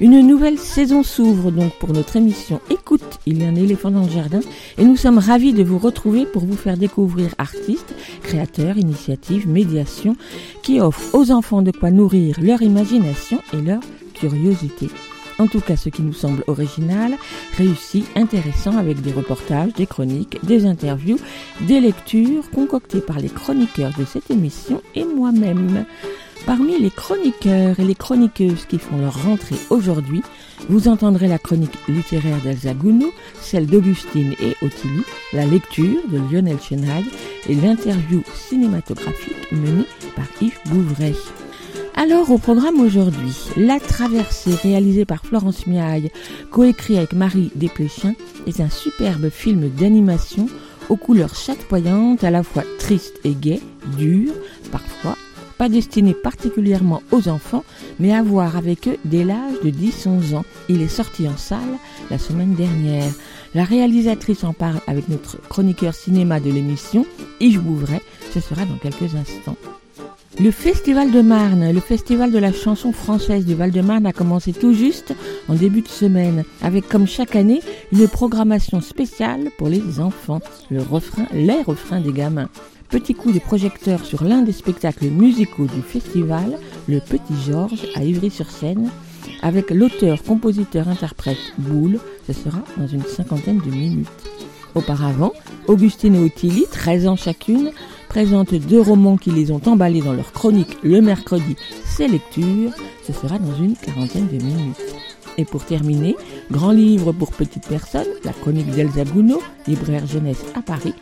Une nouvelle saison s'ouvre donc pour notre émission Écoute, il y a un éléphant dans le jardin et nous sommes ravis de vous retrouver pour vous faire découvrir artistes, créateurs, initiatives, médiations qui offrent aux enfants de quoi nourrir leur imagination et leur curiosité. En tout cas, ce qui nous semble original, réussi, intéressant avec des reportages, des chroniques, des interviews, des lectures concoctées par les chroniqueurs de cette émission et moi-même. Parmi les chroniqueurs et les chroniqueuses qui font leur rentrée aujourd'hui, vous entendrez la chronique littéraire d'Elsa Gounod, celle d'Augustine et Ottilie, la lecture de Lionel Chenaille et l'interview cinématographique menée par Yves Bouvray. Alors au programme aujourd'hui, La Traversée réalisée par Florence Miaille, coécrit avec Marie Desplechin, est un superbe film d'animation aux couleurs chatoyantes, à la fois tristes et gaies, dures, parfois, pas destiné particulièrement aux enfants, mais à voir avec eux dès l'âge de 10-11 ans. Il est sorti en salle la semaine dernière. La réalisatrice en parle avec notre chroniqueur cinéma de l'émission, Yves Bouvray. Ce sera dans quelques instants. Le Festival de Marne, le festival de la chanson française du Val-de-Marne a commencé tout juste en début de semaine, avec comme chaque année une programmation spéciale pour les enfants, le refrain, les refrains des gamins. Petit coup de projecteur sur l'un des spectacles musicaux du festival, le Petit Georges à Ivry-sur-Seine, avec l'auteur, compositeur, interprète Boule, ce sera dans une cinquantaine de minutes. Auparavant, Augustine et Ottilie, 13 ans chacune, présentent deux romans qui les ont emballés dans leur chronique le mercredi, C'est lecture, ce sera dans une quarantaine de minutes. Et pour terminer, grand livre pour petites personnes, la chronique d'Elsa Gounod, libraire jeunesse à Paris,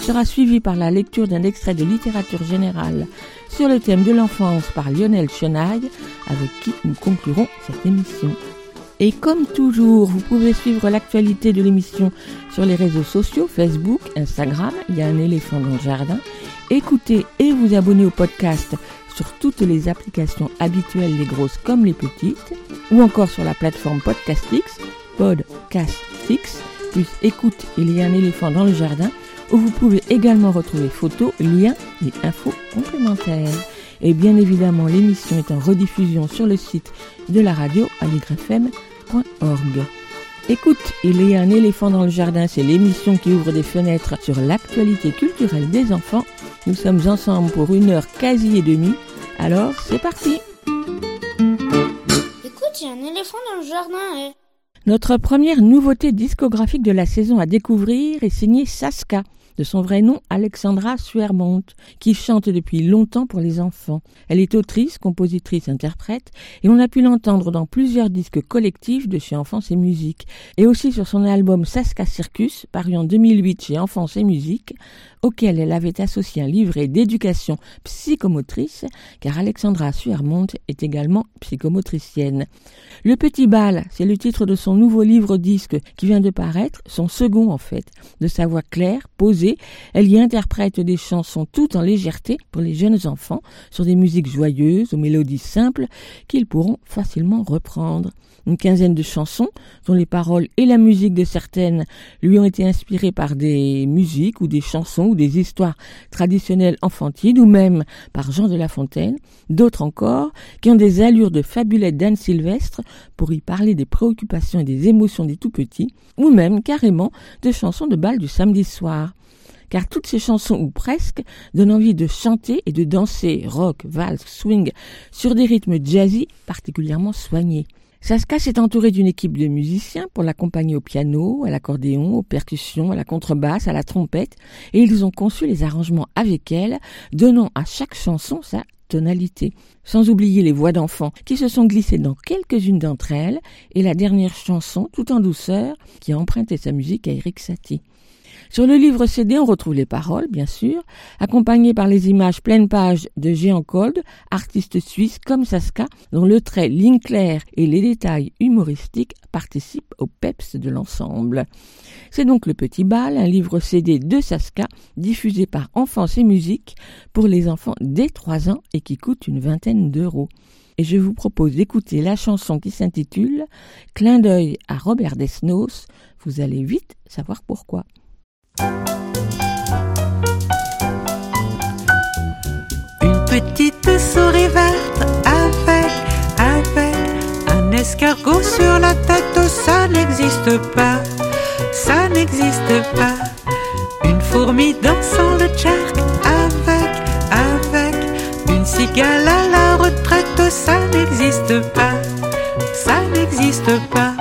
sera suivi par la lecture d'un extrait de littérature générale sur le thème de l'enfance par Lionel Chenaille, avec qui nous conclurons cette émission. Et comme toujours, vous pouvez suivre l'actualité de l'émission sur les réseaux sociaux, Facebook, Instagram, il y a un éléphant dans le jardin. Écoutez et vous abonnez au podcast sur toutes les applications habituelles, les grosses comme les petites, ou encore sur la plateforme Podcastix, Podcastix, plus écoute, il y a un éléphant dans le jardin, où vous pouvez également retrouver photos, liens et infos complémentaires. Et bien évidemment, l'émission est en rediffusion sur le site de la radio aligrefm.org. Écoute, il y a un éléphant dans le jardin, c'est l'émission qui ouvre des fenêtres sur l'actualité culturelle des enfants. Nous sommes ensemble pour une heure quasi et demie. Alors, c'est parti Écoute, il y a un éléphant dans le jardin. eh. Notre première nouveauté discographique de la saison à découvrir est signée Saska, de son vrai nom Alexandra Suermont, qui chante depuis longtemps pour les enfants. Elle est autrice, compositrice, interprète, et on a pu l'entendre dans plusieurs disques collectifs de chez Enfance et Musique, et aussi sur son album Saska Circus, paru en 2008 chez Enfance et Musique, auquel elle avait associé un livret d'éducation psychomotrice, car Alexandra Suermont est également psychomotricienne. Le Petit Bal, c'est le titre de son nouveau livre-disque qui vient de paraître, son second en fait. De sa voix claire, posée, elle y interprète des chansons tout en légèreté pour les jeunes enfants, sur des musiques joyeuses, aux mélodies simples, qu'ils pourront facilement reprendre. Une quinzaine de chansons, dont les paroles et la musique de certaines lui ont été inspirées par des musiques ou des chansons ou des histoires traditionnelles enfantines ou même par Jean de La Fontaine, d'autres encore qui ont des allures de fabulettes d'Anne Sylvestre pour y parler des préoccupations et des émotions des tout petits, ou même carrément de chansons de bal du samedi soir. Car toutes ces chansons, ou presque, donnent envie de chanter et de danser rock, valse, swing, sur des rythmes jazzy particulièrement soignés. Saska s'est entourée d'une équipe de musiciens pour l'accompagner au piano, à l'accordéon, aux percussions, à la contrebasse, à la trompette, et ils ont conçu les arrangements avec elle, donnant à chaque chanson sa tonalité. Sans oublier les voix d'enfants qui se sont glissées dans quelques-unes d'entre elles, et la dernière chanson, tout en douceur, qui a emprunté sa musique à Eric Satie. Sur le livre CD, on retrouve les paroles, bien sûr, accompagnées par les images pleines pages de Jean Cold, artiste suisse comme Saska, dont le trait, ligne claire et les détails humoristiques participent au peps de l'ensemble. C'est donc Le Petit Bal, un livre CD de Saska, diffusé par Enfance et Musique pour les enfants dès 3 ans et qui coûte une vingtaine d'euros. Et je vous propose d'écouter la chanson qui s'intitule Clin d'œil à Robert Desnos. Vous allez vite savoir pourquoi. Pas, ça n'existe pas. Une fourmi dansant le tcherk avec, avec une cigale à la retraite, ça n'existe pas, ça n'existe pas.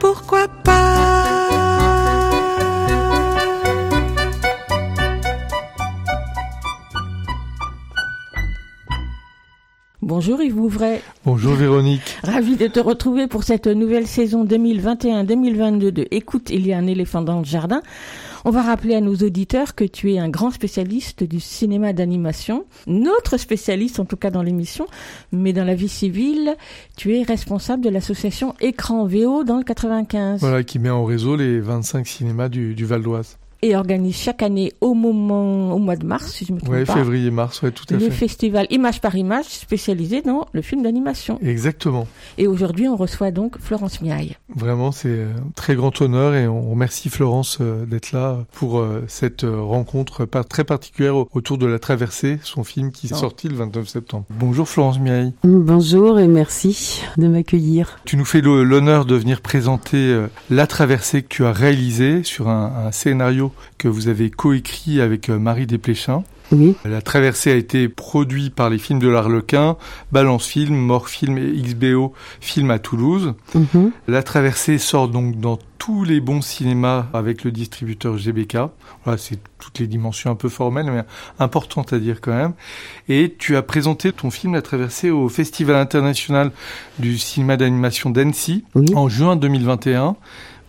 Pourquoi pas? Bonjour Yves Bouvray, Bonjour Véronique. ravi de te retrouver pour cette nouvelle saison 2021-2022 de Écoute, il y a un éléphant dans le jardin. On va rappeler à nos auditeurs que tu es un grand spécialiste du cinéma d'animation, notre spécialiste en tout cas dans l'émission, mais dans la vie civile, tu es responsable de l'association Écran VO dans le 95 Voilà, qui met en réseau les 25 cinémas du, du Val d'Oise. Et organise chaque année au moment, au mois de mars, si je me trompe Ouais, pas, février-mars, ouais, tout à le fait. festival Image par Image spécialisé dans le film d'animation. Exactement. Et aujourd'hui, on reçoit donc Florence Miaille. Vraiment, c'est un très grand honneur et on remercie Florence euh, d'être là pour euh, cette euh, rencontre très particulière au- autour de La Traversée, son film qui est sorti le 29 septembre. Bonjour Florence Miaille. Bonjour et merci de m'accueillir. Tu nous fais le- l'honneur de venir présenter euh, La Traversée que tu as réalisée sur un, un scénario que vous avez coécrit avec euh, Marie Desplechin. Oui, La traversée a été produite par les films de l'Arlequin, Balance Film, Mort Film et XBO Film à Toulouse. mhm, La traversée sort donc dans tous les bons cinémas avec le distributeur GBK. Voilà, c'est toutes les dimensions un peu formelles, mais importantes à dire quand même. Et tu as présenté ton film La traversée au Festival international du cinéma d'animation d'Annecy oui. en juin 2021,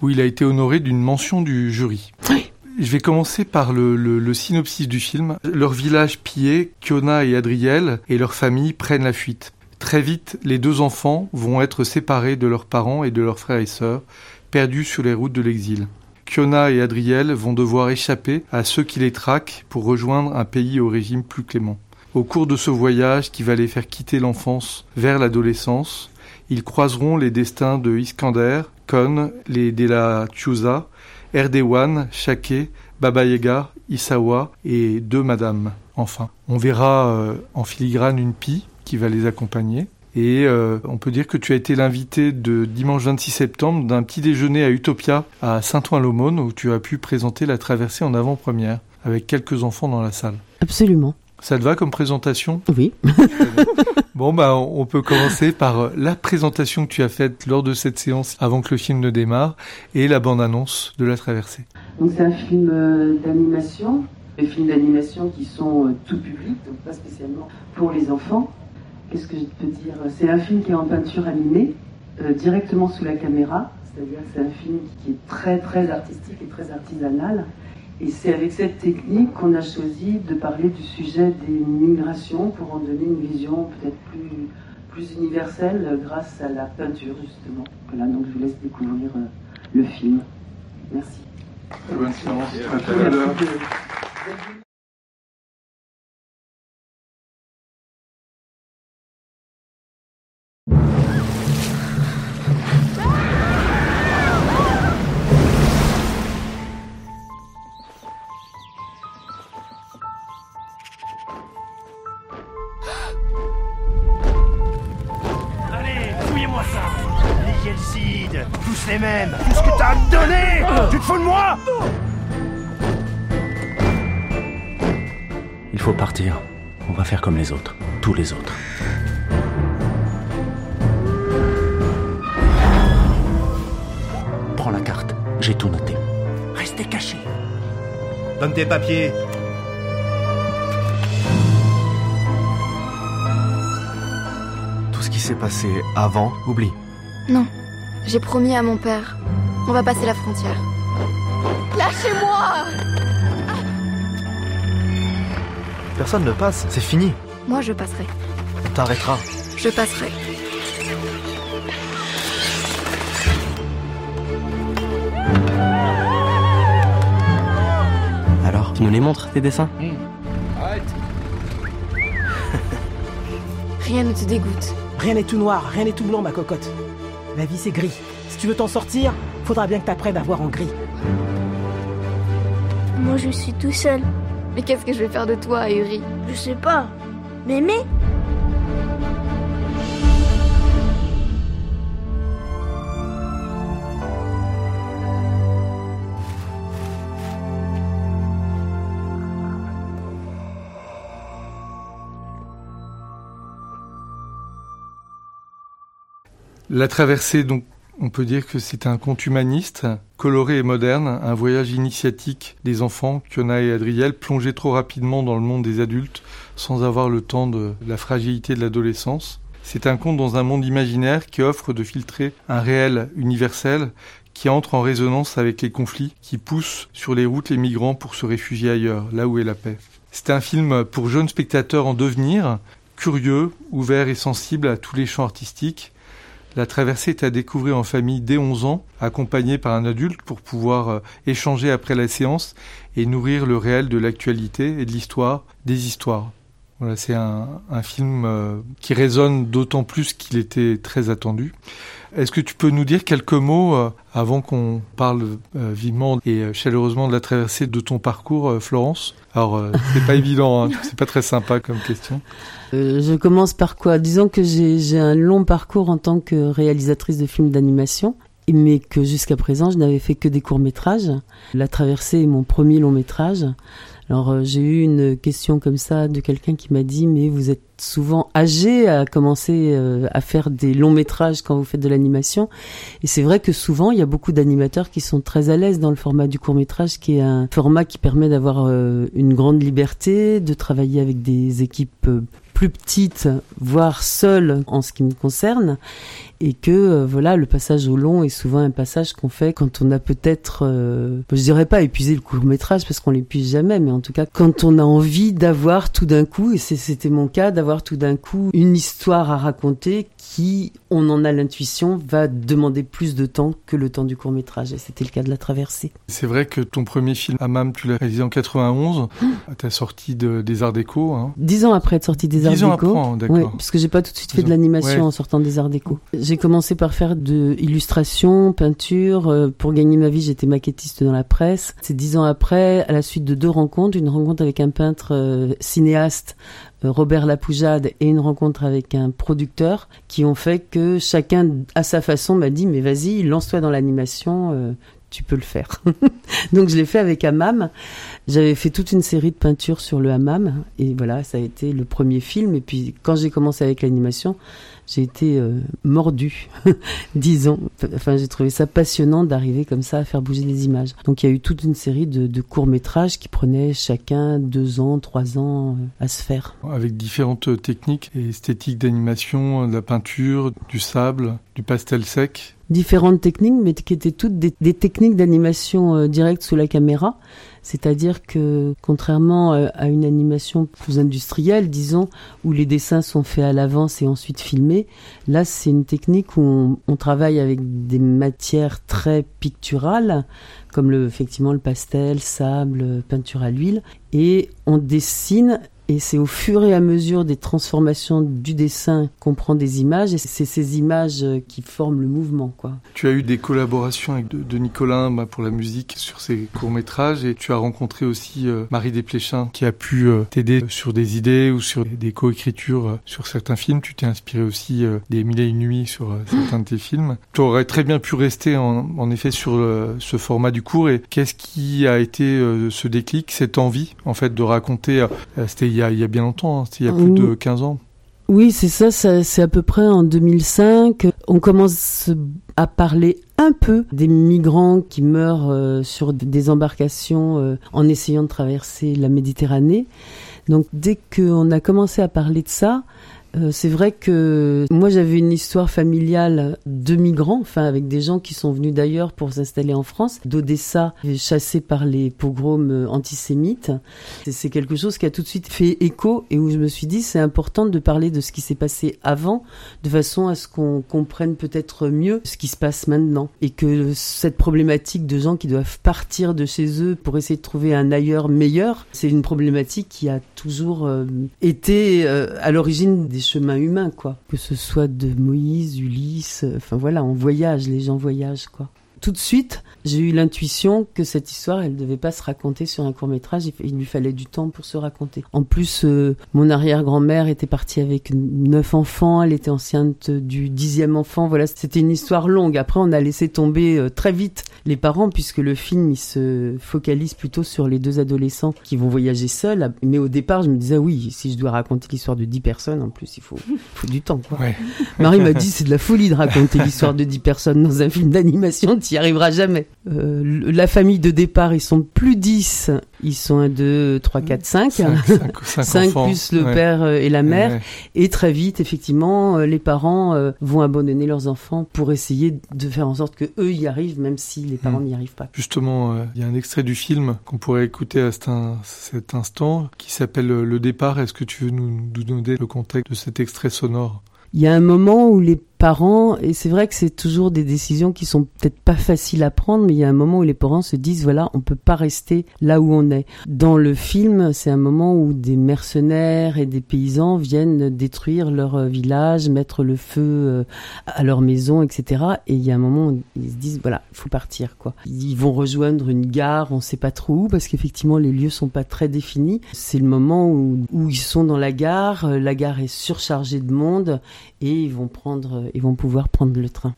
où il a été honoré d'une mention du jury. Oui. Je vais commencer par le, synopsis du film. Leur village pillé, Kiona et Adriel et leur famille prennent la fuite. Très vite, les deux enfants vont être séparés de leurs parents et de leurs frères et sœurs, perdus sur les routes de l'exil. Kiona et Adriel vont devoir échapper à ceux qui les traquent pour rejoindre un pays au régime plus clément. Au cours de ce voyage qui va les faire quitter l'enfance vers l'adolescence, ils croiseront les destins de Iskander, Kon, les Della Chiusa, Erdewan, Shake, Baba Yaga, Isawa et deux madames. Enfin, on verra euh, en filigrane une pie qui va les accompagner. Et euh, on peut dire que tu as été l'invité de dimanche 26 septembre d'un petit déjeuner à Utopia à Saint-Ouen-l'Aumône où tu as pu présenter la traversée en avant-première avec quelques enfants dans la salle. Absolument. Ça te va comme présentation Oui. Bon, bah, on peut commencer par euh, la présentation que tu as faite lors de cette séance avant que le film ne démarre et la bande-annonce de la traversée. Donc c'est un film euh, d'animation, des films d'animation qui sont euh, tout public, donc pas spécialement pour les enfants. Qu'est-ce que je peux dire? C'est un film qui est en peinture animée, euh, directement sous la caméra, c'est-à-dire que c'est un film qui est très très artistique et très artisanal. Et c'est avec cette technique qu'on a choisi de parler du sujet des migrations pour en donner une vision peut-être plus, plus universelle grâce à la peinture justement. Voilà, donc je vous laisse découvrir euh, le film. Merci. Bonne séance. Comme les autres. Tous les autres. Prends la carte. J'ai tout noté. Restez cachés. Donne tes papiers Tout ce qui s'est passé avant, oublie. Non, j'ai promis à mon père. On va passer la frontière. Lâchez-moi Personne ne passe. C'est fini. Moi, je passerai. On t'arrêtera. Je passerai. Alors, tu nous les montres, tes dessins Rien ne te dégoûte. Rien n'est tout noir, rien n'est tout blanc, ma cocotte. La vie, c'est gris. Si tu veux t'en sortir, faudra bien que t'apprennes à voir en gris. Moi, je suis tout seul. Mais qu'est-ce que je vais faire de toi, Yuri Je sais pas. M'aimer La traversée, donc, on peut dire que c'est un conte humaniste, coloré et moderne, un voyage initiatique des enfants, Kiona et Adriel, plongés trop rapidement dans le monde des adultes sans avoir le temps de la fragilité de l'adolescence. C'est un conte dans un monde imaginaire qui offre de filtrer un réel universel qui entre en résonance avec les conflits qui poussent sur les routes les migrants pour se réfugier ailleurs, là où est la paix. C'est un film pour jeunes spectateurs en devenir, curieux, ouverts et sensibles à tous les champs artistiques, la traversée est à découvrir en famille dès 11 ans, accompagné par un adulte pour pouvoir euh, échanger après la séance et nourrir le réel de l'actualité et de l'histoire, des histoires. Voilà, c'est un, un film euh, qui résonne d'autant plus qu'il était très attendu. Est-ce que tu peux nous dire quelques mots euh, avant qu'on parle vivement et chaleureusement de la traversée de ton parcours, Florence? Alors, euh, c'est pas évident, hein, c'est pas très sympa comme question. Euh, je commence par quoi? Disons que j'ai un long parcours en tant que réalisatrice de films d'animation, mais que jusqu'à présent, je n'avais fait que des courts-métrages. La traversée est mon premier long-métrage. Alors euh, j'ai eu une question comme ça de quelqu'un qui m'a dit mais vous êtes souvent âgé à commencer euh, à faire des longs métrages quand vous faites de l'animation. Et c'est vrai que souvent il y a beaucoup d'animateurs qui sont très à l'aise dans le format du court métrage qui est un format qui permet d'avoir euh, une grande liberté, de travailler avec des équipes plus petites, voire seules en ce qui me concerne et que euh, voilà le passage au long est souvent un passage qu'on fait quand on a peut-être euh, je dirais pas épuisé le court métrage parce qu'on l'épuise jamais mais en tout cas quand on a envie d'avoir tout d'un coup et c'était mon cas d'avoir avoir tout d'un coup une histoire à raconter qui, on en a l'intuition, va demander plus de temps que le temps du court métrage. Et c'était le cas de la traversée. C'est vrai que ton premier film, Amam, tu l'as réalisé en 91, à ta sortie de, des Arts Déco. Hein. Dix ans après être sortie des Arts Dix ans Déco. après, hein, d'accord. Ouais, parce que j'ai pas tout de suite fait de l'animation Ouais. en sortant des Arts Déco. J'ai commencé par faire de illustration, peinture. Euh, Pour gagner ma vie, j'étais maquettiste dans la presse. C'est dix ans après, à la suite de deux rencontres, une rencontre avec un peintre euh, cinéaste euh, Robert Lapoujade et une rencontre avec un producteur qui ont fait que chacun à sa façon m'a dit mais vas-y lance-toi dans l'animation tu peux le faire donc je l'ai fait avec Hammam j'avais fait toute une série de peintures sur le hammam et voilà ça a été le premier film et puis quand j'ai commencé avec l'animation j'ai été euh, mordu, disons. Enfin, j'ai trouvé ça passionnant d'arriver comme ça à faire bouger les images. Donc, il y a eu toute une série de, de courts métrages qui prenaient chacun deux ans, trois ans euh, à se faire. Avec différentes techniques et esthétiques d'animation, de la peinture, du sable, du pastel sec. Différentes techniques, mais qui étaient toutes des, des techniques d'animation euh, directe sous la caméra. C'est-à-dire que, contrairement euh, à une animation plus industrielle, disons, où les dessins sont faits à l'avance et ensuite filmés, là, c'est une technique où on, travaille avec des matières très picturales, comme le, effectivement le pastel, sable, peinture à l'huile, et on dessine et c'est au fur et à mesure des transformations du dessin qu'on prend des images, et c'est ces images qui forment le mouvement, quoi. Tu as eu des collaborations avec de, de Nicolas bah, pour la musique sur ses courts-métrages, et tu as rencontré aussi euh, Marie Desplechin qui a pu euh, t'aider sur des idées ou sur des coécritures euh, sur certains films. Tu t'es inspiré aussi euh, des Mille et une nuits sur euh, certains de tes films. Tu aurais très bien pu rester en, en effet sur ce format du cours, et qu'est-ce qui a été euh, ce déclic, cette envie en fait de raconter, euh, c'était y a, il y a bien longtemps, hein, il y a plus de 15 ans. Oui, c'est ça, ça c'est à peu près en 2005. On commence à parler un peu des migrants qui meurent euh, sur des embarcations euh, en essayant de traverser la Méditerranée. Donc dès qu'on a commencé à parler de ça, euh, c'est vrai que moi j'avais une histoire familiale de migrants, enfin avec des gens qui sont venus d'ailleurs pour s'installer en France, d'Odessa, chassés par les pogroms euh, antisémites. C'est- quelque chose qui a tout de suite fait écho et où je me suis dit c'est important de parler de ce qui s'est passé avant, de façon à ce qu'on comprenne peut-être mieux ce qui se passe maintenant et que cette problématique de gens qui doivent partir de chez eux pour essayer de trouver un ailleurs meilleur, c'est une problématique qui a toujours euh, été à l'origine des chemins humains, quoi. Que ce soit de Moïse, Ulysse, enfin voilà, on voyage, les gens voyagent, quoi. Tout de suite, j'ai eu l'intuition que cette histoire, elle devait pas se raconter sur un court métrage. Il, lui fallait du temps pour se raconter. En plus, euh, mon arrière-grand-mère était partie avec neuf enfants. Elle était enceinte du dixième enfant. Voilà, c'était une histoire longue. Après, on a laissé tomber euh, très vite les parents puisque le film il se focalise plutôt sur les deux adolescents qui vont voyager seuls. Mais au départ, je me disais oui, si je dois raconter l'histoire de dix personnes, en plus, il faut, faut du temps. Quoi. Ouais. Marie m'a dit c'est de la folie de raconter l'histoire de 10 personnes dans un film d'animation, t'y arriveras jamais. Euh, la famille de départ, ils sont plus 10, ils sont 1, 2, 3, 4, 5. Cinq- cinq- cinq 5 enfants. plus le Ouais. père euh, et la mère. Ouais. Et très vite, effectivement, euh, les parents vont abandonner leurs enfants pour essayer de faire en sorte que eux y arrivent, même si les parents Mm. n'y arrivent pas. Justement, euh, il y a un extrait du film qu'on pourrait écouter à cet, in- cet instant qui s'appelle Le départ. Est-ce que tu veux nous, nous donner le contexte de cet extrait sonore? Il y a un moment où les parents, et c'est vrai que c'est toujours des décisions qui sont peut-être pas faciles à prendre, mais il y a un moment où les parents se disent voilà, on peut pas rester là où on est. Dans le film, c'est un moment où des mercenaires et des paysans viennent détruire leur euh, village, mettre le feu euh, à leur maison, etc. Et il y a un moment où ils se disent voilà, il faut partir quoi. Ils vont rejoindre une gare, on sait pas trop où, parce qu'effectivement les lieux sont pas très définis. C'est le moment où, où ils sont dans la gare, euh, la gare est surchargée de monde et ils vont prendre, ils vont pouvoir prendre le train.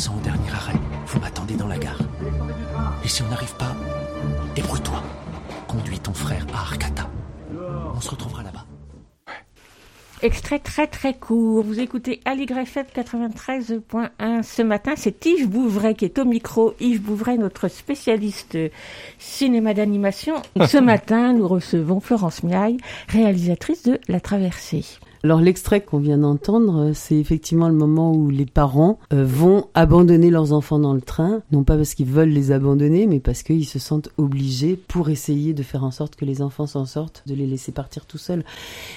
Descends au dernier arrêt. Vous m'attendez dans la gare. Et si on n'arrive pas, débrouille-toi. Conduis ton frère à Arcata. On se retrouvera là-bas. Extrait très très court. Vous écoutez Ali Greffet 93.1 ce matin. C'est Yves Bouvray qui est au micro. Yves Bouvray, notre spécialiste cinéma d'animation. Ce matin, nous recevons Florence Miaille, réalisatrice de La Traversée. Alors l'extrait qu'on vient d'entendre, c'est effectivement le moment où les parents euh, vont abandonner leurs enfants dans le train, non pas parce qu'ils veulent les abandonner, mais parce qu'ils se sentent obligés pour essayer de faire en sorte que les enfants s'en sortent, de les laisser partir tout seuls.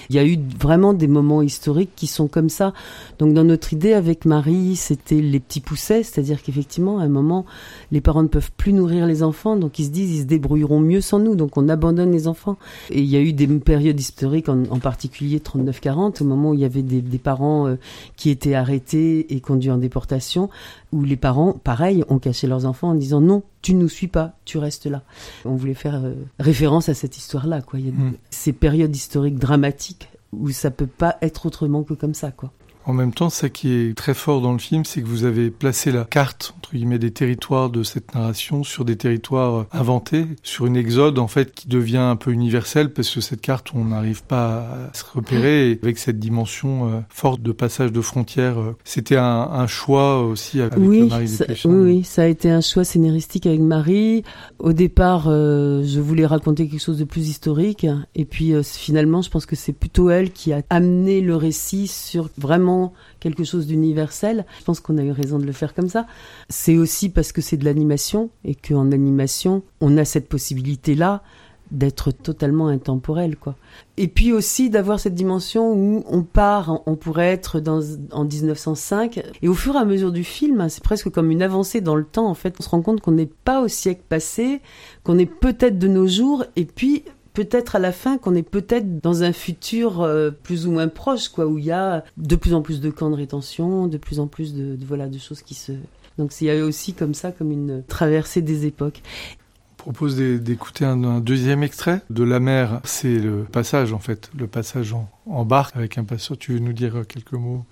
Il y a eu vraiment des moments historiques qui sont comme ça. Donc dans notre idée avec Marie, c'était les petits poussets, c'est-à-dire qu'effectivement, à un moment, les parents ne peuvent plus nourrir les enfants, donc ils se disent ils se débrouilleront mieux sans nous, donc on abandonne les enfants. Et il y a eu des périodes historiques, en, en particulier 39-40, au moment où il y avait des, parents euh, qui étaient arrêtés et conduits en déportation, où les parents, pareil, ont caché leurs enfants en disant non, tu ne nous suis pas, tu restes là. On voulait faire euh, référence à cette histoire-là, quoi. Il y a hmm. ces périodes historiques dramatiques où ça peut pas être autrement que comme ça, quoi. En même temps, ça qui est très fort dans le film, c'est que vous avez placé la carte, entre guillemets, des territoires de cette narration sur des territoires euh, inventés, sur une exode, en fait, qui devient un peu universelle, parce que cette carte, on n'arrive pas à se repérer, et avec cette dimension euh, forte de passage de frontières. Euh, c'était un, choix aussi avec oui, Marie ça, oui, oui, ça a été un choix scénaristique avec Marie. Au départ, je voulais raconter quelque chose de plus historique, et puis finalement, je pense que c'est plutôt elle qui a amené le récit sur vraiment quelque chose d'universel. Je pense qu'on a eu raison de le faire comme ça. C'est aussi parce que c'est de l'animation et qu'en animation, on a cette possibilité-là d'être totalement intemporel quoi. Et puis aussi d'avoir cette dimension où on part, on pourrait être dans, en 1905 et au fur et à mesure du film, hein, c'est presque comme une avancée dans le temps en fait, on se rend compte qu'on n'est pas au siècle passé, qu'on est peut-être de nos jours et puis peut-être à la fin qu'on est peut-être dans un futur euh, plus ou moins proche, quoi, où il y a de plus en plus de camps de rétention, de plus en plus de, voilà de choses qui se. Donc il y a aussi comme ça comme une traversée des époques propose d'écouter un, deuxième extrait de La mer. C'est le passage, en fait, le passage en, en barque avec un passeur. Tu veux nous dire quelques mots?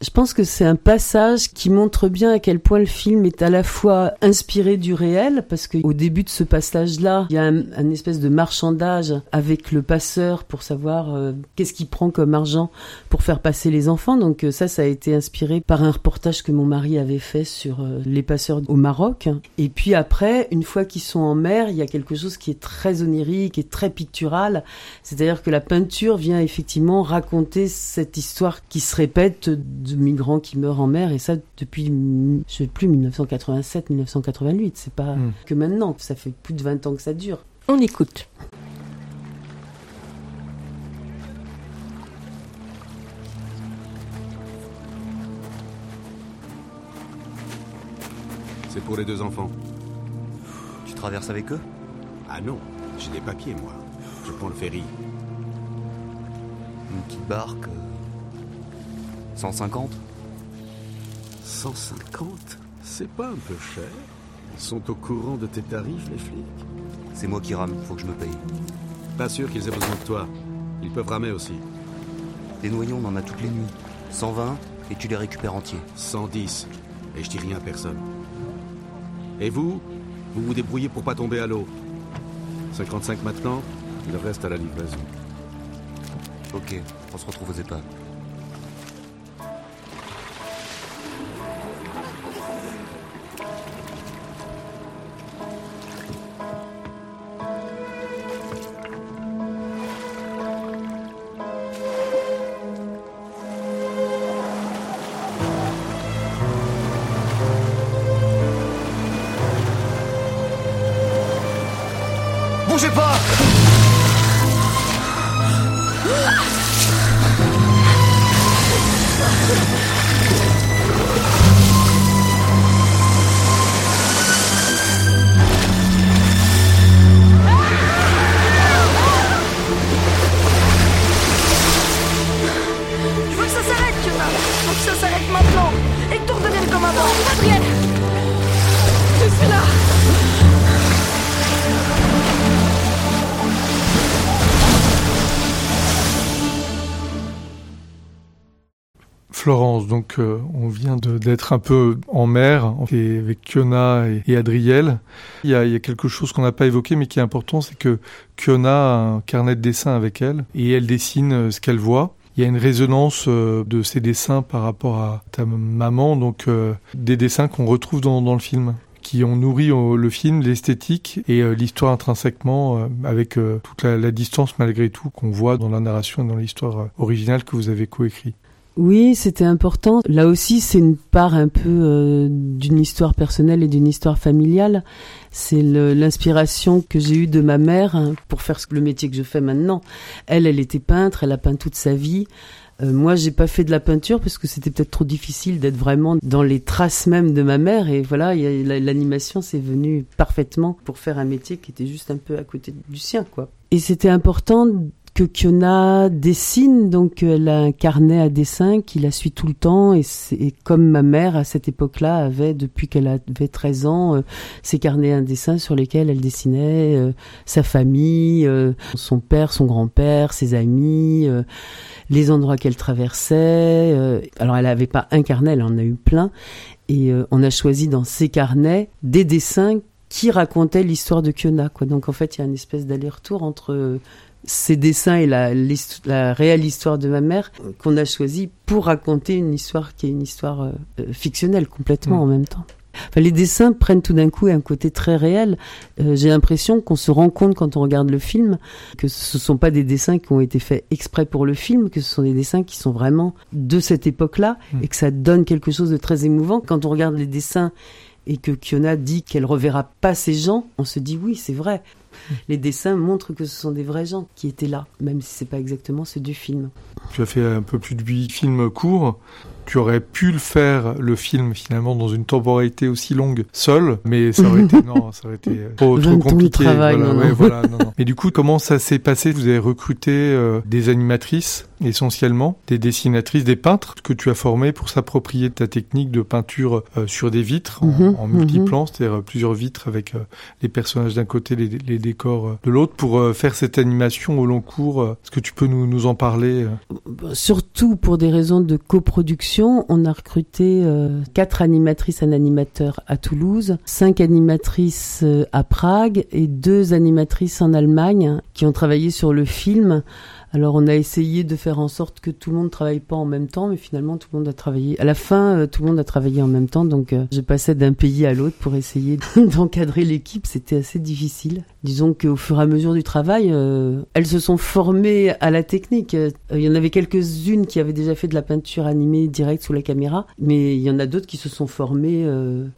Je pense que c'est un passage qui montre bien à quel point le film est à la fois inspiré du réel, parce qu'au début de ce passage-là, il y a un, espèce de marchandage avec le passeur pour savoir euh, qu'est-ce qu'il prend comme argent pour faire passer les enfants. Donc euh, ça, ça a été inspiré par un reportage que mon mari avait fait sur euh, les passeurs au Maroc. Et puis après, une fois qu'ils sont en mer, il y a quelque chose qui est très onirique et très pictural. C'est-à-dire que la peinture vient effectivement raconter cette histoire qui se répète migrants qui meurent en mer, et ça depuis, je sais plus, 1987, 1988. C'est pas hmm. que maintenant, ça fait plus de 20 ans que ça dure. On écoute. C'est pour les deux enfants. Tu traverses avec eux? Ah non, j'ai des papiers, moi. Je prends le ferry. Une petite barque euh, 150 150 C'est pas un peu cher Ils sont au courant de tes tarifs, les flics? C'est moi qui rame, faut que je me paye. Pas sûr qu'ils aient besoin de toi. Ils peuvent ramer aussi. Des noyons, on en a toutes les nuits. 120 et tu les récupères entiers. 110 et je dis rien à personne. Et vous? Vous vous débrouillez pour pas tomber à l'eau. 55 maintenant, il reste à la livraison. Ok, on se retrouve aux épaves. Bougez pas. Je veux que ça s'arrête, Je veux que ça s'arrête maintenant. Et que tout redevienne comme avant. Adrienne Florence, donc euh, on vient d'être un peu en mer avec Kiona et, Adriel. Il y, a, quelque chose qu'on n'a pas évoqué mais qui est important, c'est que Kiona a un carnet de dessin avec elle et elle dessine euh, ce qu'elle voit. il y a une résonance euh, de ces dessins par rapport à ta maman, donc des dessins qu'on retrouve dans, dans le film qui ont nourri le film, l'esthétique et l'histoire intrinsèquement, avec toute la, distance malgré tout qu'on voit dans la narration et dans l'histoire originale que vous avez coécrit. Oui, c'était important. Là aussi, c'est une part un peu euh, d'une histoire personnelle et d'une histoire familiale. C'est l'inspiration que j'ai eue de ma mère hein, pour faire le métier que je fais maintenant. Elle, elle était peintre, elle a peint toute sa vie. Euh, moi, j'ai pas fait de la peinture parce que c'était peut-être trop difficile d'être vraiment dans les traces même de ma mère. Et voilà, l'animation, c'est venu parfaitement pour faire un métier qui était juste un peu à côté du sien, quoi. Et c'était important que Kiona dessine, donc elle a un carnet à dessin qui la suit tout le temps et, comme ma mère à cette époque-là avait depuis qu'elle avait 13 ans euh, ses carnets à dessin sur lesquels elle dessinait euh, sa famille, euh, son père, son grand-père, ses amis, les endroits qu'elle traversait. alors elle n'avait pas un carnet, elle en a eu plein et on a choisi dans ces carnets des dessins qui racontaient l'histoire de Kiona. Donc en fait, il y a une espèce d'aller-retour entre ces dessins et la, la, réelle histoire de ma mère qu'on a choisi pour raconter une histoire qui est une histoire euh, euh, fictionnelle complètement mm. en même temps. Enfin, les dessins prennent tout d'un coup un côté très réel. Euh, j'ai l'impression qu'on se rend compte quand on regarde le film que ce ne sont pas des dessins qui ont été faits exprès pour le film, que ce sont des dessins qui sont vraiment de cette époque-là mm. et que ça donne quelque chose de très émouvant. Quand on regarde les dessins et que Kiona dit qu'elle reverra pas ces gens, on se dit oui, c'est vrai les dessins montrent que ce sont des vrais gens qui étaient là, même si c'est pas exactement ceux du film. Tu as fait un peu plus de huit films courts tu aurais pu le faire, le film, finalement, dans une temporalité aussi longue, seul, mais ça aurait été, non, ça aurait été trop, trop compliqué. Travail, voilà, non, ouais, voilà, non, non. Mais du coup, comment ça s'est passé? Vous avez recruté euh, des animatrices, essentiellement, des dessinatrices, des peintres que tu as formés pour s'approprier ta technique de peinture euh, sur des vitres en, Mhm, en multiplan, mhm. c'est-à-dire euh, plusieurs vitres avec euh, les personnages d'un côté, les, les décors de l'autre, pour faire cette animation au long cours. Est-ce que tu peux nous, nous en parler Surtout pour des raisons de coproduction, on a recruté euh, quatre animatrices et animateurs à Toulouse, cinq animatrices euh, à Prague et deux animatrices en Allemagne qui ont travaillé sur le film. Alors on a essayé de faire en sorte que tout le monde travaille pas en même temps, mais finalement tout le monde a travaillé. À la fin, euh, tout le monde a travaillé en même temps, donc euh, je passais d'un pays à l'autre pour essayer d'encadrer l'équipe. C'était assez difficile. Disons qu'au fur et à mesure du travail, euh, elles se sont formées à la technique. Il y en avait quelques-unes qui avaient déjà fait de la peinture animée directe sous la caméra, mais il y en a d'autres qui se sont formées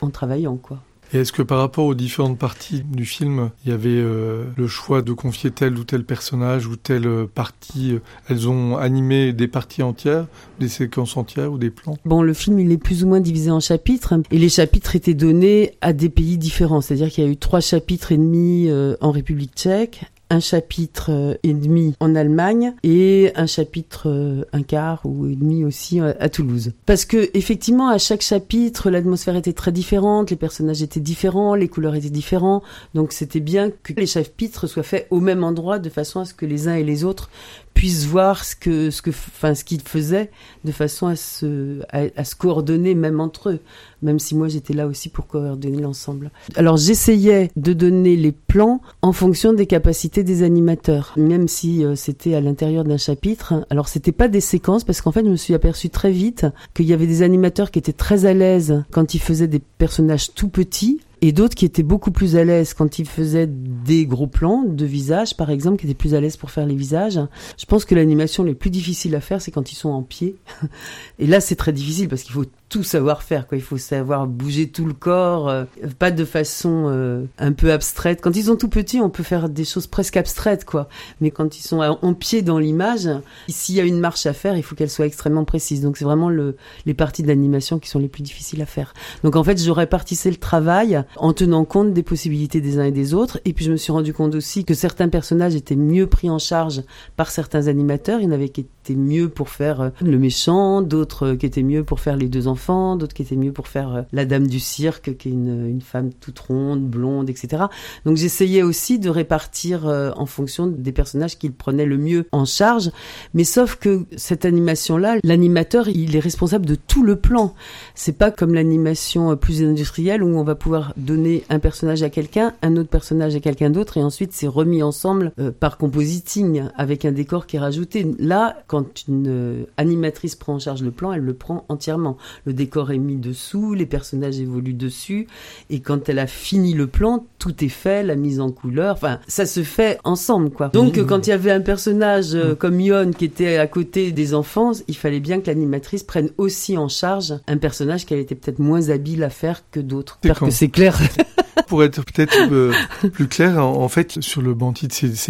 en travaillant, quoi. Et est-ce que par rapport aux différentes parties du film, il y avait euh, le choix de confier tel ou tel personnage ou telle euh, partie euh, Elles ont animé des parties entières, des séquences entières ou des plans? Bon, le film, il est plus ou moins divisé en chapitres, et les chapitres étaient donnés à des pays différents. C'est-à-dire qu'il y a eu trois chapitres et demi en République tchèque, un chapitre euh, et demi en Allemagne et un chapitre euh, un quart ou et demi aussi euh, à Toulouse. Parce que effectivement à chaque chapitre l'atmosphère était très différente, les personnages étaient différents, les couleurs étaient différents, donc c'était bien que les chapitres soient faits au même endroit de façon à ce que les uns et les autres puissent voir ce que ce que enfin ce qu'ils faisaient de façon à se à, coordonner même entre eux même si moi j'étais là aussi pour coordonner l'ensemble. Alors j'essayais de donner les plans en fonction des capacités des animateurs, même si euh, c'était à l'intérieur d'un chapitre. Alors c'était pas des séquences parce qu'en fait je me suis aperçu très vite qu'il y avait des animateurs qui étaient très à l'aise quand ils faisaient des personnages tout petits et d'autres qui étaient beaucoup plus à l'aise quand ils faisaient des gros plans de visage, par exemple, qui étaient plus à l'aise pour faire les visages. Je pense que l'animation les plus difficile à faire, c'est quand ils sont en pied. Et là, c'est très difficile parce qu'il faut tout savoir faire. Quoi. Il faut savoir bouger tout le corps, euh, pas de façon euh, un peu abstraite. Quand ils sont tout petits, on peut faire des choses presque abstraites, quoi. Mais quand ils sont en pied dans l'image, s'il y a une marche à faire, il faut qu'elle soit extrêmement précise. Donc c'est vraiment le, les parties de l'animation qui sont les plus difficiles à faire. Donc en fait, je répartissais le travail en tenant compte des possibilités des uns et des autres. Et puis je me suis rendu compte aussi que certains personnages étaient mieux pris en charge par certains animateurs. Il y en avait qui étaient mieux pour faire euh, le méchant, d'autres euh, qui étaient mieux pour faire les deux enfants d'autres qui étaient mieux pour faire euh, la dame du cirque, qui est une, une femme toute ronde, blonde, etc. Donc j'essayais aussi de répartir euh, en fonction des personnages qu'il prenait le mieux en charge. Mais sauf que cette animation-là, l'animateur, il est responsable de tout le plan. C'est pas comme l'animation euh, plus industrielle où on va pouvoir donner un personnage à quelqu'un, un autre personnage à quelqu'un d'autre, et ensuite c'est remis ensemble par compositing avec un décor qui est rajouté. Là, quand une animatrice prend en charge le plan, elle le prend entièrement. Décor est mis dessous, les personnages évoluent dessus, et quand elle a fini le plan, tout est fait, la mise en couleur. Enfin, ça se fait ensemble, quoi. Donc, Mmh. quand il y avait un personnage euh, comme Yon qui était à côté des enfants, il fallait bien que l'animatrice prenne aussi en charge un personnage qu'elle était peut-être moins habile à faire que d'autres. C'est J'espère con. que c'est clair. Pour être peut-être euh, plus clair, en, en fait, sur le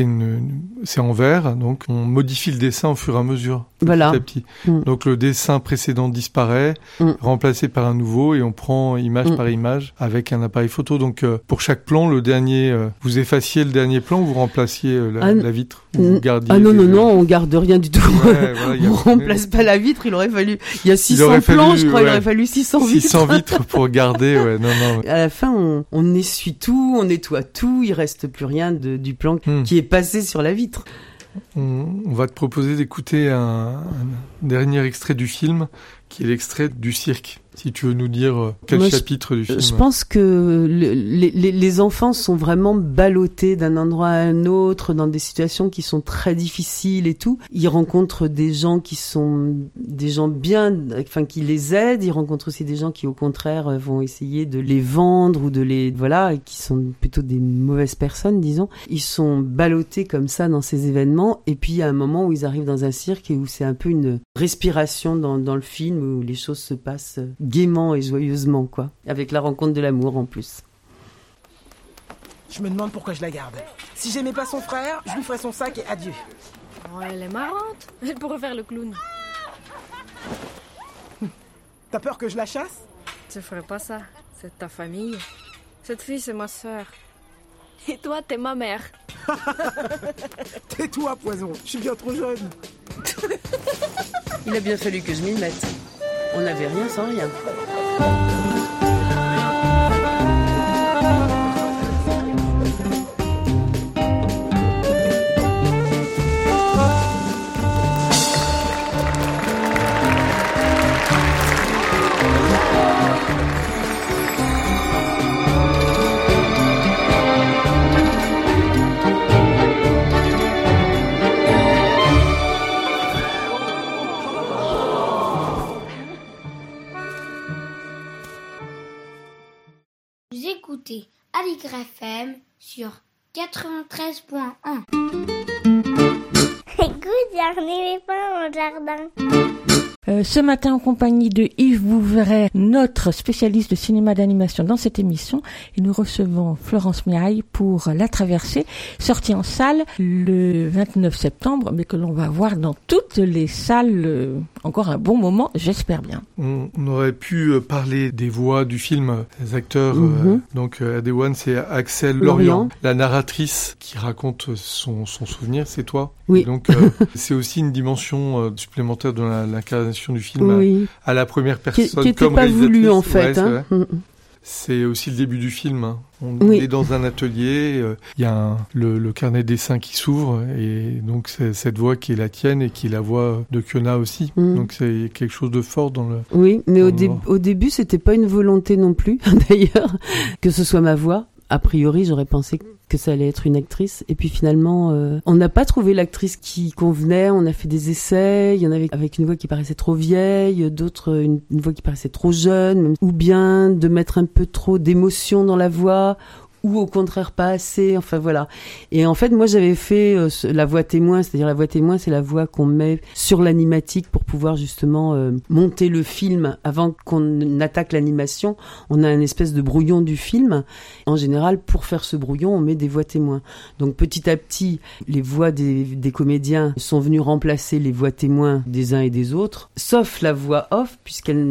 une- c'est en vert, donc on modifie le dessin au fur et à mesure, Voilà. petit à petit. Mm. Donc le dessin précédent disparaît, Mm. remplacé par un nouveau, et on prend image Mm. par image avec un appareil photo. Donc euh, pour chaque plan, le dernier, euh, vous effaciez le dernier plan, ou vous remplaciez euh, la, Ah, la vitre, ou vous gardiez Ah non, non, non, on garde rien du tout. Ouais, voilà, on remplace pas la vitre, il aurait fallu. Il y a 600 aurait plans, fallu, je crois, il aurait fallu 600 vitres. 600 vitres pour garder, ouais, non, non. À la fin, on, on essuie tout, on nettoie tout, il reste plus rien de, du plan Hmm. qui est passé sur la vitre. On, va te proposer d'écouter un dernier extrait du film, qui est l'extrait du cirque. Si tu veux nous dire euh, quel Moi, je- chapitre du film. Je pense que le- les, les- les enfants sont vraiment ballottés d'un endroit à un autre dans des situations qui sont très difficiles et tout. Ils rencontrent des gens qui sont des gens bien, enfin qui les aident. Ils rencontrent aussi des gens qui au contraire euh, vont essayer de les vendre ou de les voilà, qui sont plutôt des mauvaises personnes, disons. Ils sont ballottés comme ça dans ces événements et puis il y a un moment où ils arrivent dans un cirque et où c'est un peu une respiration dans, dans le film où les choses se passent gaiement et joyeusement, quoi. Avec la rencontre de l'amour en plus. Je me demande pourquoi je la garde. Si j'aimais pas son frère, je lui ferais son sac et adieu. Oh, elle est marrante. Elle pourrait faire le clown. T'as peur que je la chasse? Je ferais pas ça. C'est ta famille. Cette fille, c'est ma sœur. Et toi, t'es ma mère. Tais-toi, poison. Je suis bien trop jeune. Il a bien fallu que je m'y mette. On n'avait rien sans rien. Écoutez Aligre FM sur 93.1. Écoute, j'en ai pas mon jardin. Euh, ce matin, en compagnie de Yves Bouveret, notre spécialiste de cinéma d'animation dans cette émission, et nous recevons Florence Miaille pour La Traversée, sortie en salle le 29 septembre, mais que l'on va voir dans toutes les salles euh, encore un bon moment, j'espère bien. On, on aurait pu euh, parler des voix du film, des acteurs. euh, Mhm. donc, Adewan, c'est Axel Lorient. Lorient. La narratrice qui raconte son, son souvenir, c'est toi? Oui. Et donc, c'est aussi une dimension supplémentaire de la- du film à- Oui. à, la première Qui personne. n'était comme pas voulu en. Ouais, fait. c'est hein. vrai. Mm. C'est aussi le début du film. hein. On Oui. est dans un atelier, euh, il y a un- le, le carnet de dessin qui s'ouvre et donc c'est cette voix qui est la tienne et qui est la voix de Kiona aussi. Mm. Donc c'est quelque chose de fort dans le. Oui, mais au, le dé- noir. au début, c'était pas une volonté non plus, d'ailleurs, que ce soit ma voix. A priori, j'aurais pensé que ça allait être une actrice. Et puis finalement, euh, on n'a pas trouvé l'actrice qui convenait. On a fait des essais. Il y en avait avec une voix qui paraissait trop vieille, d'autres une, une voix qui paraissait trop jeune, ou bien de mettre un peu trop d'émotion dans la voix, ou au contraire pas assez. Enfin voilà. Et en fait, moi, j'avais fait euh, la voix témoin, c'est-à-dire la voix témoin, c'est la voix qu'on met sur l'animatique pour pouvoir justement euh, monter le film avant qu'on attaque l'animation. On a une espèce de brouillon du film. En général, pour faire ce brouillon, on met des voix témoins. Donc petit à petit, les voix des, des comédiens sont venues remplacer les voix témoins des uns et des autres, sauf la voix off, puisqu'elle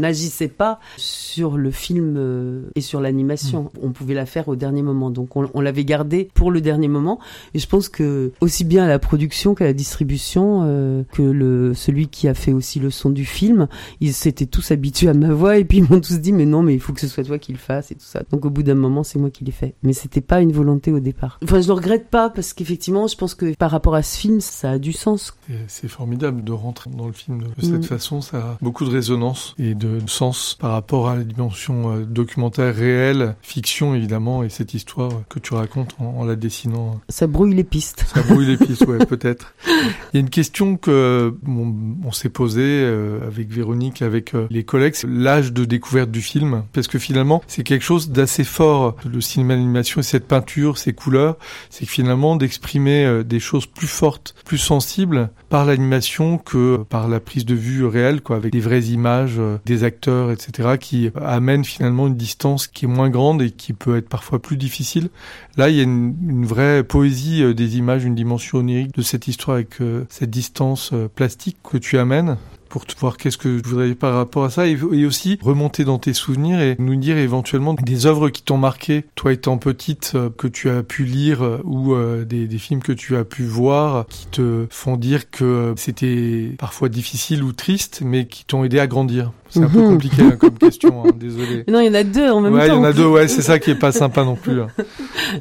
n'agissait pas sur le film euh, et sur l'animation. On pouvait la faire faire au dernier moment. Donc on, on l'avait gardé pour le dernier moment. Et je pense que aussi bien à la production qu'à la distribution, euh, que le celui qui a fait aussi le son du film, ils s'étaient tous habitués à ma voix et puis ils m'ont tous dit mais non mais il faut que ce soit toi qui le fasse et tout ça. Donc au bout d'un moment c'est moi qui l'ai fait. Mais c'était pas une volonté au départ. Enfin je le regrette pas parce qu'effectivement je pense que par rapport à ce film ça a du sens. C'est formidable de rentrer dans le film de cette Mm. façon, ça a beaucoup de résonance et de sens par rapport à la dimension euh, documentaire réelle, fiction évidemment, et cette histoire que tu racontes en, en la dessinant. Ça brouille les pistes. Ça brouille les pistes, ouais, peut-être. Il y a une question que bon, on s'est posée euh, avec Véronique, avec euh, les collègues, c'est l'âge de découverte du film, parce que finalement, c'est quelque chose d'assez fort, le cinéma d'animation et cette peinture, ces couleurs, c'est que finalement d'exprimer euh, des choses plus fortes, plus sensibles par l'animation que par la prise de vue réelle, quoi, avec des vraies images, des acteurs, etc., qui amènent finalement une distance qui est moins grande et qui peut être parfois plus difficile. Là, il y a une, vraie poésie euh, des images, une dimension onirique de cette histoire avec euh, cette distance euh, plastique que tu amènes pour te voir qu'est-ce que je voudrais par rapport à ça et, aussi remonter dans tes souvenirs et nous dire éventuellement des œuvres qui t'ont marqué, toi étant petite, que tu as pu lire ou des, films que tu as pu voir qui te font dire que c'était parfois difficile ou triste mais qui t'ont aidé à grandir. C'est un peu Mhm. compliqué hein, comme question, hein, désolé. Non, il y en a deux en même ouais, temps. il y en a deux, ouais, c'est ça qui est pas sympa non plus. hein.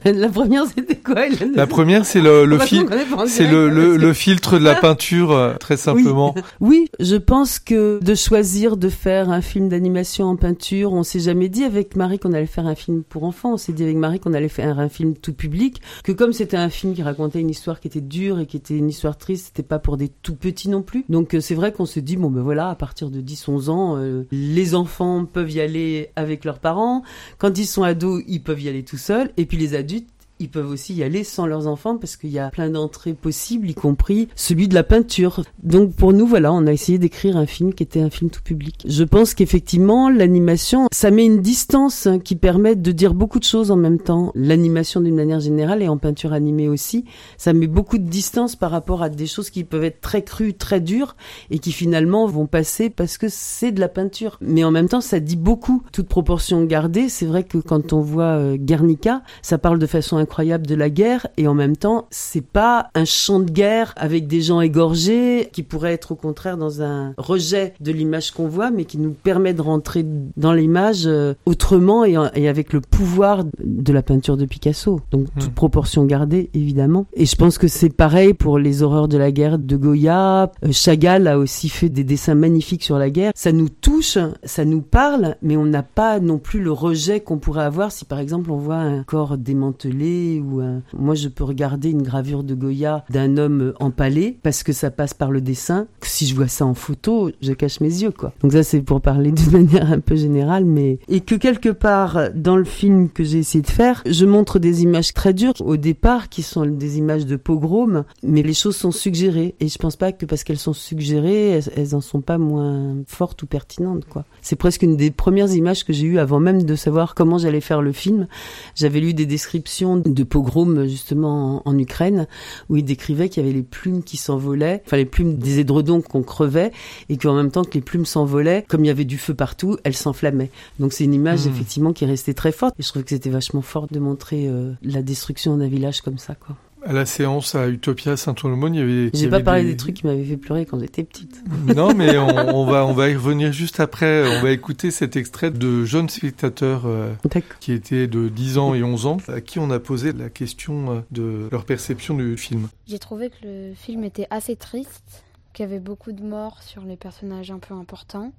La première, c'était quoi La première, c'est le, le, fil- c'est le, le, filtre de la peinture, euh, très simplement. Oui, je pense que de choisir de faire un film d'animation en peinture, on s'est jamais dit avec Marie qu'on allait faire un film pour enfants. On s'est dit avec Marie qu'on allait faire un film tout public. Que comme c'était un film qui racontait une histoire qui était dure et qui était une histoire triste, c'était pas pour des tout petits non plus. Donc euh, c'est vrai qu'on se dit bon ben voilà, à partir de 10-11 ans, euh, les enfants peuvent y aller avec leurs parents. Quand ils sont ados, ils peuvent y aller tout seuls. Et puis les adultes ils peuvent aussi y aller sans leurs enfants parce qu'il y a plein d'entrées possibles, y compris celui de la peinture. Donc pour nous, voilà, on a essayé d'écrire un film qui était un film tout public. Je pense qu'effectivement, l'animation, ça met une distance hein, qui permet de dire beaucoup de choses en même temps. L'animation d'une manière générale et en peinture animée aussi, ça met beaucoup de distance par rapport à des choses qui peuvent être très crues, très dures et qui finalement vont passer parce que c'est de la peinture. Mais en même temps, ça dit beaucoup. Toute proportion gardée, c'est vrai que quand on voit euh, Guernica, ça parle de façon incroyable de la guerre et en même temps, c'est pas un champ de guerre avec des gens égorgés qui pourrait être au contraire dans un rejet de l'image qu'on voit, mais qui nous permet de rentrer dans l'image euh, autrement et, avec le pouvoir de la peinture de Picasso. Donc toute proportion gardée, évidemment. Et je pense que c'est pareil pour les horreurs de la guerre de Goya. Euh, Chagall a aussi fait des dessins magnifiques sur la guerre. Ça nous touche, ça nous parle, mais on n'a pas non plus le rejet qu'on pourrait avoir si par exemple on voit un corps démantelé ou moi je peux regarder une gravure de Goya d'un homme empalé parce que ça passe par le dessin. Si je vois ça en photo, je cache mes yeux quoi. Donc ça c'est pour parler d'une manière un peu générale, mais et que quelque part dans le film que j'ai essayé de faire, je montre des images très dures au départ qui sont des images de pogrom, mais les choses sont suggérées et je pense pas que parce qu'elles sont suggérées, elles, elles en sont pas moins fortes ou pertinentes quoi. C'est presque une des premières images que j'ai eues avant même de savoir comment j'allais faire le film. J'avais lu des descriptions de pogroms justement en, en Ukraine où il décrivait qu'il y avait les plumes qui s'envolaient, enfin les plumes des édredons qu'on crevait et qu'en même temps que les plumes s'envolaient, comme il y avait du feu partout, elles s'enflammaient. Donc c'est une image Mm. effectivement qui est restée très forte et je trouvais que c'était vachement fort de montrer euh, la destruction d'un village comme ça quoi. À la séance à Utopia Saint-Aumône, il y avait. J'ai pas avait parlé des trucs qui m'avaient fait pleurer quand j'étais petite. Non, mais on, on va on va y revenir juste après. On va écouter cet extrait de jeunes spectateurs euh, qui étaient de 10 ans et 11 ans, à qui on a posé la question euh, de leur perception du film. J'ai trouvé que le film était assez triste, qu'il y avait beaucoup de morts sur les personnages un peu importants,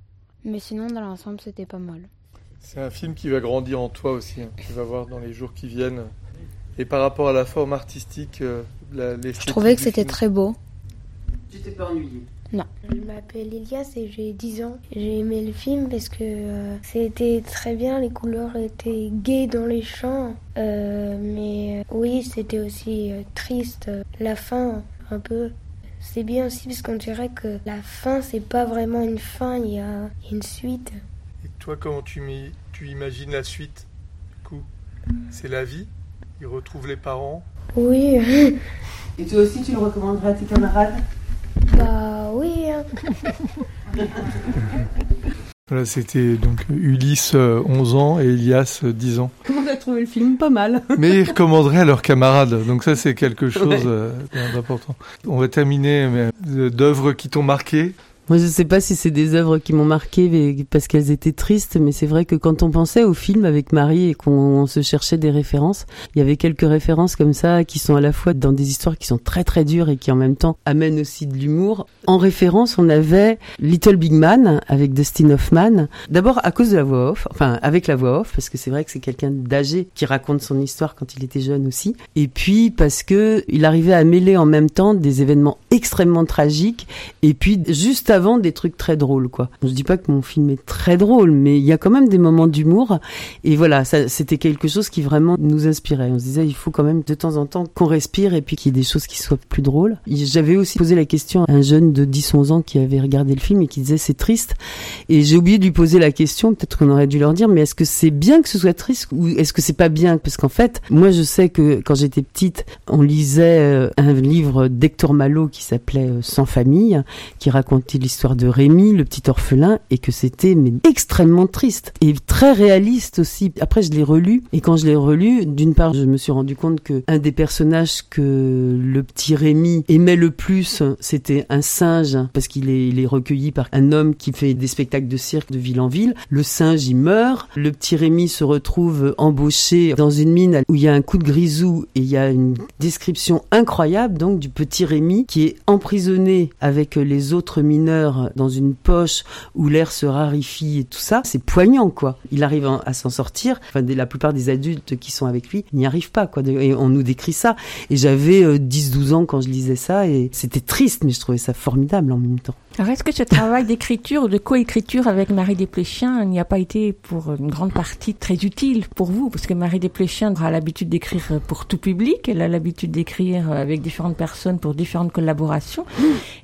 mais sinon dans l'ensemble c'était pas mal. C'est un film qui va grandir en toi aussi, hein, tu vas voir dans les jours qui viennent. Et par rapport à la forme artistique, euh, la, Je trouvais que c'était très beau. Tu t'es pas ennuyé Non. Je m'appelle Elias et j'ai 10 ans. J'ai aimé le film parce que euh, c'était très bien, les couleurs étaient gaies dans les champs. Euh, mais euh, oui, c'était aussi euh, triste. La fin, un peu. C'est bien aussi parce qu'on dirait que la fin, c'est pas vraiment une fin, il y a une suite. Et toi, comment tu, tu imagines la suite du coup C'est la vie? Ils retrouvent les parents Oui. Et toi aussi, tu le recommanderais à tes camarades? Bah oui. hein. Voilà, c'était donc Ulysse, euh, 11 ans, et Elias, euh, 10 ans. Comment t'as trouvé le film Pas mal. Mais ils recommanderaient à leurs camarades. Donc ça, c'est quelque chose Ouais. euh, d'important. On va terminer euh, d'œuvres qui t'ont marqué. Moi, je sais pas si c'est des œuvres qui m'ont marqué parce qu'elles étaient tristes, mais c'est vrai que quand on pensait au film avec Marie et qu'on se cherchait des références, il y avait quelques références comme ça qui sont à la fois dans des histoires qui sont très très dures et qui en même temps amènent aussi de l'humour. En référence, on avait Little Big Man avec Dustin Hoffman. D'abord à cause de la voix off, enfin avec la voix off, parce que c'est vrai que c'est quelqu'un d'âgé qui raconte son histoire quand il était jeune aussi. Et puis parce que il arrivait à mêler en même temps des événements extrêmement tragiques et puis juste avant des trucs très drôles quoi. Je dis pas que mon film est très drôle, mais il y a quand même des moments d'humour et voilà, c'était quelque chose qui vraiment nous inspirait. On se disait il faut quand même de temps en temps qu'on respire et puis qu'il y ait des choses qui soient plus drôles. J'avais aussi posé la question à un jeune de 10-11 ans qui avait regardé le film et qui disait c'est triste et j'ai oublié de lui poser la question, peut-être qu'on aurait dû leur dire mais est-ce que c'est bien que ce soit triste ou est-ce que c'est pas bien? Parce qu'en fait, moi je sais que quand j'étais petite, on lisait euh, un livre d'Hector Malot qui s'appelait euh, Sans famille qui racontait l'histoire de Rémi, le petit orphelin, et que c'était extrêmement triste et très réaliste aussi. Après, je l'ai relu et quand je l'ai relu, d'une part, je me suis rendu compte que un des personnages que le petit Rémi aimait le plus, c'était un singe parce qu'il est, est recueilli par un homme qui fait des spectacles de cirque de ville en ville. Le singe, il meurt. Le petit Rémi se retrouve embauché dans une mine où il y a un coup de grisou et il y a une description incroyable donc du petit Rémi qui est emprisonné avec les autres mineurs dans une poche où l'air se raréfie et tout ça. C'est poignant quoi. Il arrive à s'en sortir. Enfin, la plupart des adultes qui sont avec lui n'y arrivent pas quoi. On nous décrit ça. Et j'avais euh, 10-12 ans quand je lisais ça et c'était triste mais je trouvais ça formidable en même temps. Alors, est-ce que ce travail d'écriture ou de coécriture avec Marie Desplechin n'y a pas été pour une grande partie très utile pour vous Parce que Marie Desplechin a l'habitude d'écrire pour tout public, elle a l'habitude d'écrire avec différentes personnes pour différentes collaborations.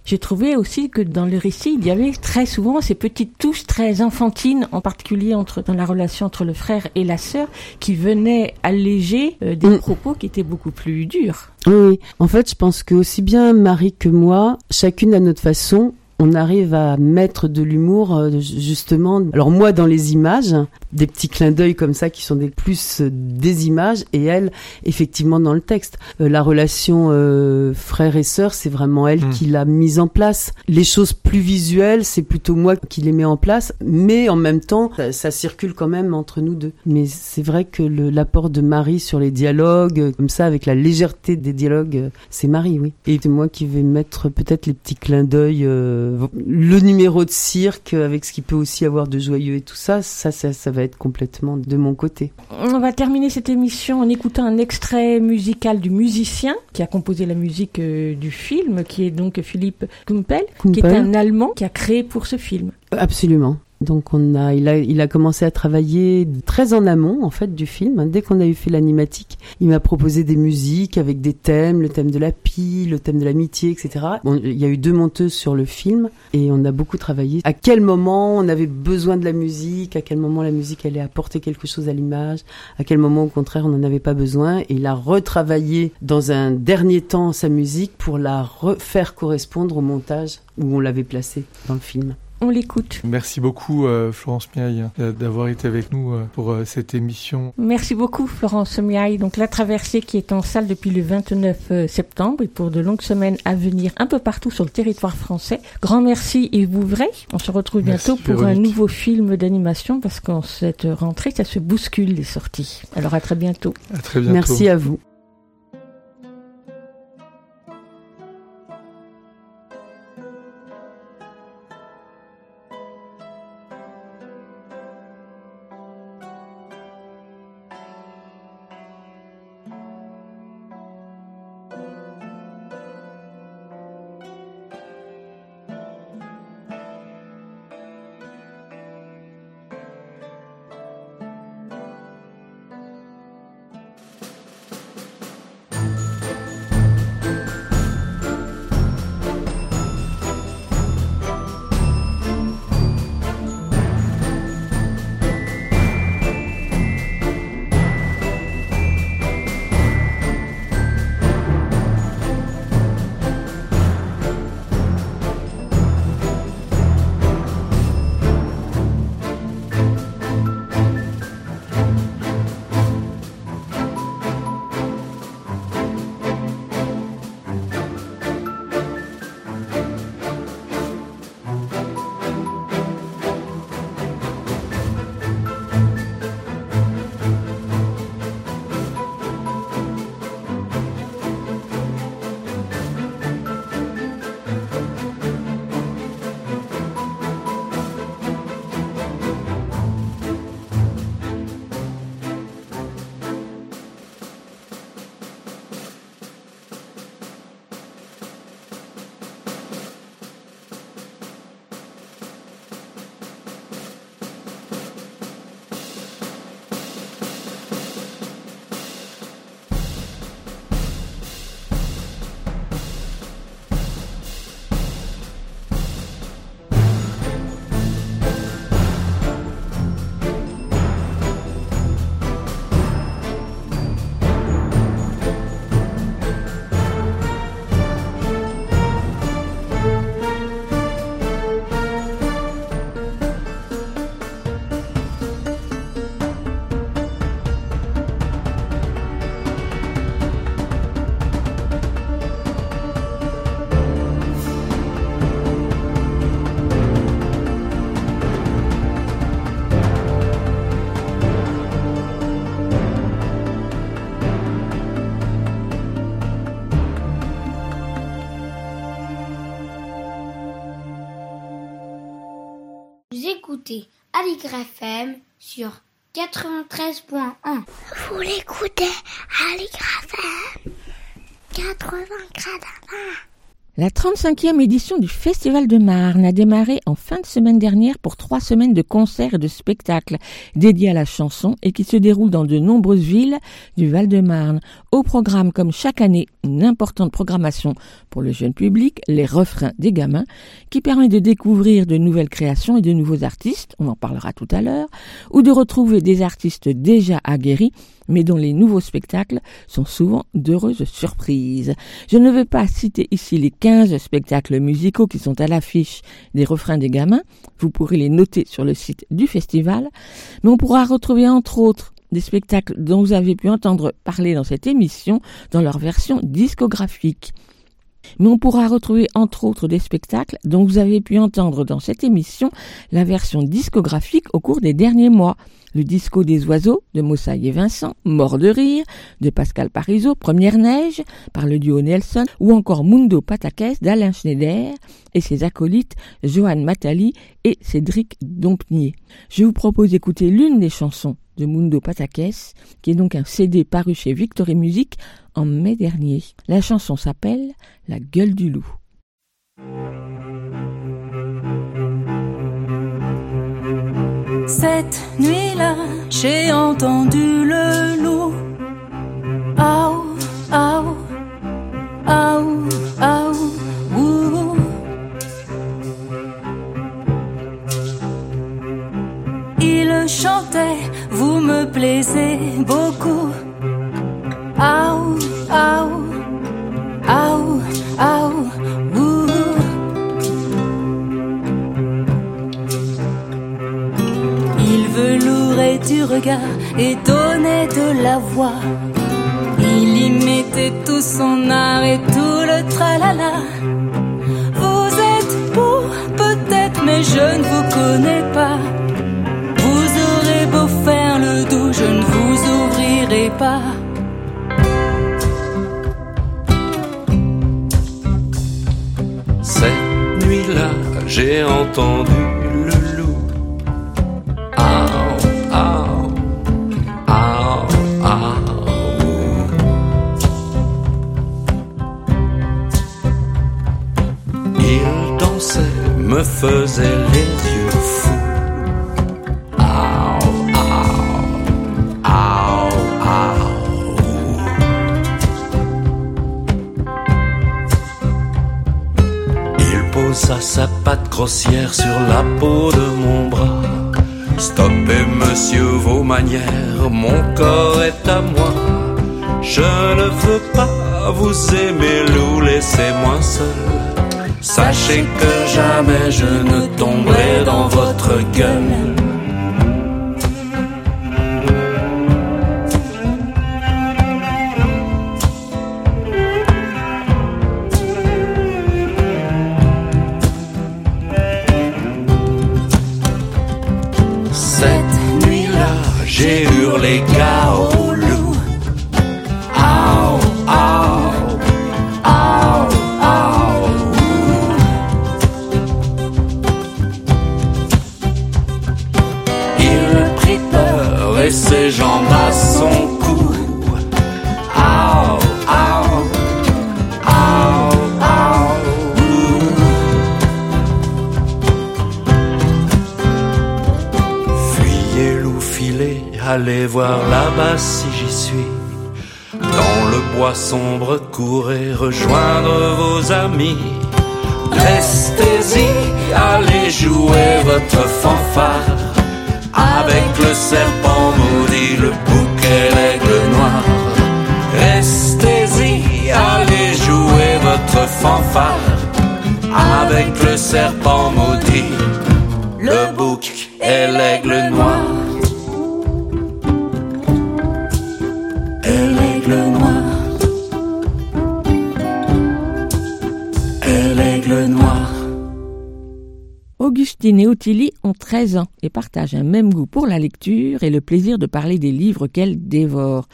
J'ai trouvé aussi que dans le récit, il y avait très souvent ces petites touches très enfantines, en particulier entre, dans la relation entre le frère et la sœur, qui venaient alléger euh, des propos qui étaient beaucoup plus durs. Oui, oui. En fait, je pense que aussi bien Marie que moi, chacune à notre façon, on arrive à mettre de l'humour euh, justement. Alors moi dans les images, des petits clins d'œil comme ça qui sont des plus euh, des images et elle effectivement dans le texte. Euh, la relation euh, frère et sœur, c'est vraiment elle Mm. qui l'a mise en place. Les choses plus visuelles, c'est plutôt moi qui les mets en place, mais en même temps, ça, ça circule quand même entre nous deux. Mais c'est vrai que l'apport de Marie sur les dialogues, euh, comme ça, avec la légèreté des dialogues, euh, c'est Marie, oui. Et c'est moi qui vais mettre peut-être les petits clins d'œil, euh, le numéro de cirque, avec ce qu'il peut aussi avoir de joyeux et tout ça, ça, ça, ça va être complètement de mon côté. On va terminer cette émission en écoutant un extrait musical du musicien qui a composé la musique euh, du film, qui est donc Philippe Kumpel, qui est Kumpel. un Allemand qui a créé pour ce film. Absolument. Donc on a, il a, il a commencé à travailler très en amont en fait du film. Dès qu'on a eu fait l'animatique, il m'a proposé des musiques avec des thèmes, le thème de la pie, le thème de l'amitié, etc. Il y a eu deux monteuses sur le film et on a beaucoup travaillé. À quel moment on avait besoin de la musique, à quel moment la musique allait apporter quelque chose à l'image, à quel moment au contraire on n'en avait pas besoin? Et il a retravaillé dans un dernier temps sa musique pour la refaire correspondre au montage où on l'avait placée dans le film. On l'écoute. Merci beaucoup euh, Florence Miaille euh, d'avoir été avec nous euh, pour cette émission. Merci beaucoup Florence Miaille. Donc la traversée qui est en salle depuis le 29 euh, septembre et pour de longues semaines à venir un peu partout sur le territoire français. Grand merci et vous vrai. On se retrouve Merci, bientôt pour un nouveau film d'animation parce qu'en cette rentrée ça se bouscule les sorties. Alors à très bientôt. À très bientôt. Merci à vous. Écoutez Aligre FM sur 93.1. Vous l'écoutez Aligre FM 80 La 35e édition du Festival de Marne a démarré en fin de semaine dernière pour trois semaines de concerts et de spectacles dédiés à la chanson et qui se déroulent dans de nombreuses villes du Val-de-Marne. Au programme, comme chaque année, une importante programmation pour le jeune public, les refrains des gamins, qui permet de découvrir de nouvelles créations et de nouveaux artistes, on en parlera tout à l'heure, ou de retrouver des artistes déjà aguerris mais dont les nouveaux spectacles sont souvent d'heureuses surprises. Je ne veux pas citer ici les 15 spectacles musicaux qui sont à l'affiche des refrains des gamins, vous pourrez les noter sur le site du festival, mais on pourra retrouver entre autres des spectacles dont vous avez pu entendre parler dans cette émission dans leur version discographique. Mais on pourra retrouver entre autres des spectacles dont vous avez pu entendre dans cette émission la version discographique au cours des derniers mois. Le disco des oiseaux de Moussaï et Vincent, Mort de rire de Pascal Parizeau, Première neige par le duo Nelson ou encore Mundo Patakès d'Alain Schneider et ses acolytes Johan Matali et Cédric Dompnier. Je vous propose d'écouter l'une des chansons de Mundo Patakès, qui est donc un CD paru chez Victory Music en mai dernier. La chanson s'appelle La gueule du loup. Cette nuit-là, j'ai entendu le loup. Allez jouer votre fanfare. Avec le serpent maudit, le bouquet, l'aigle noir. Restez-y, allez jouer votre fanfare. Avec le serpent maudit, le bouc et l'aigle noir. Augustine et Ottilie ont 13 ans et partagent un même goût pour la lecture et le plaisir de parler des livres qu'elles dévorent.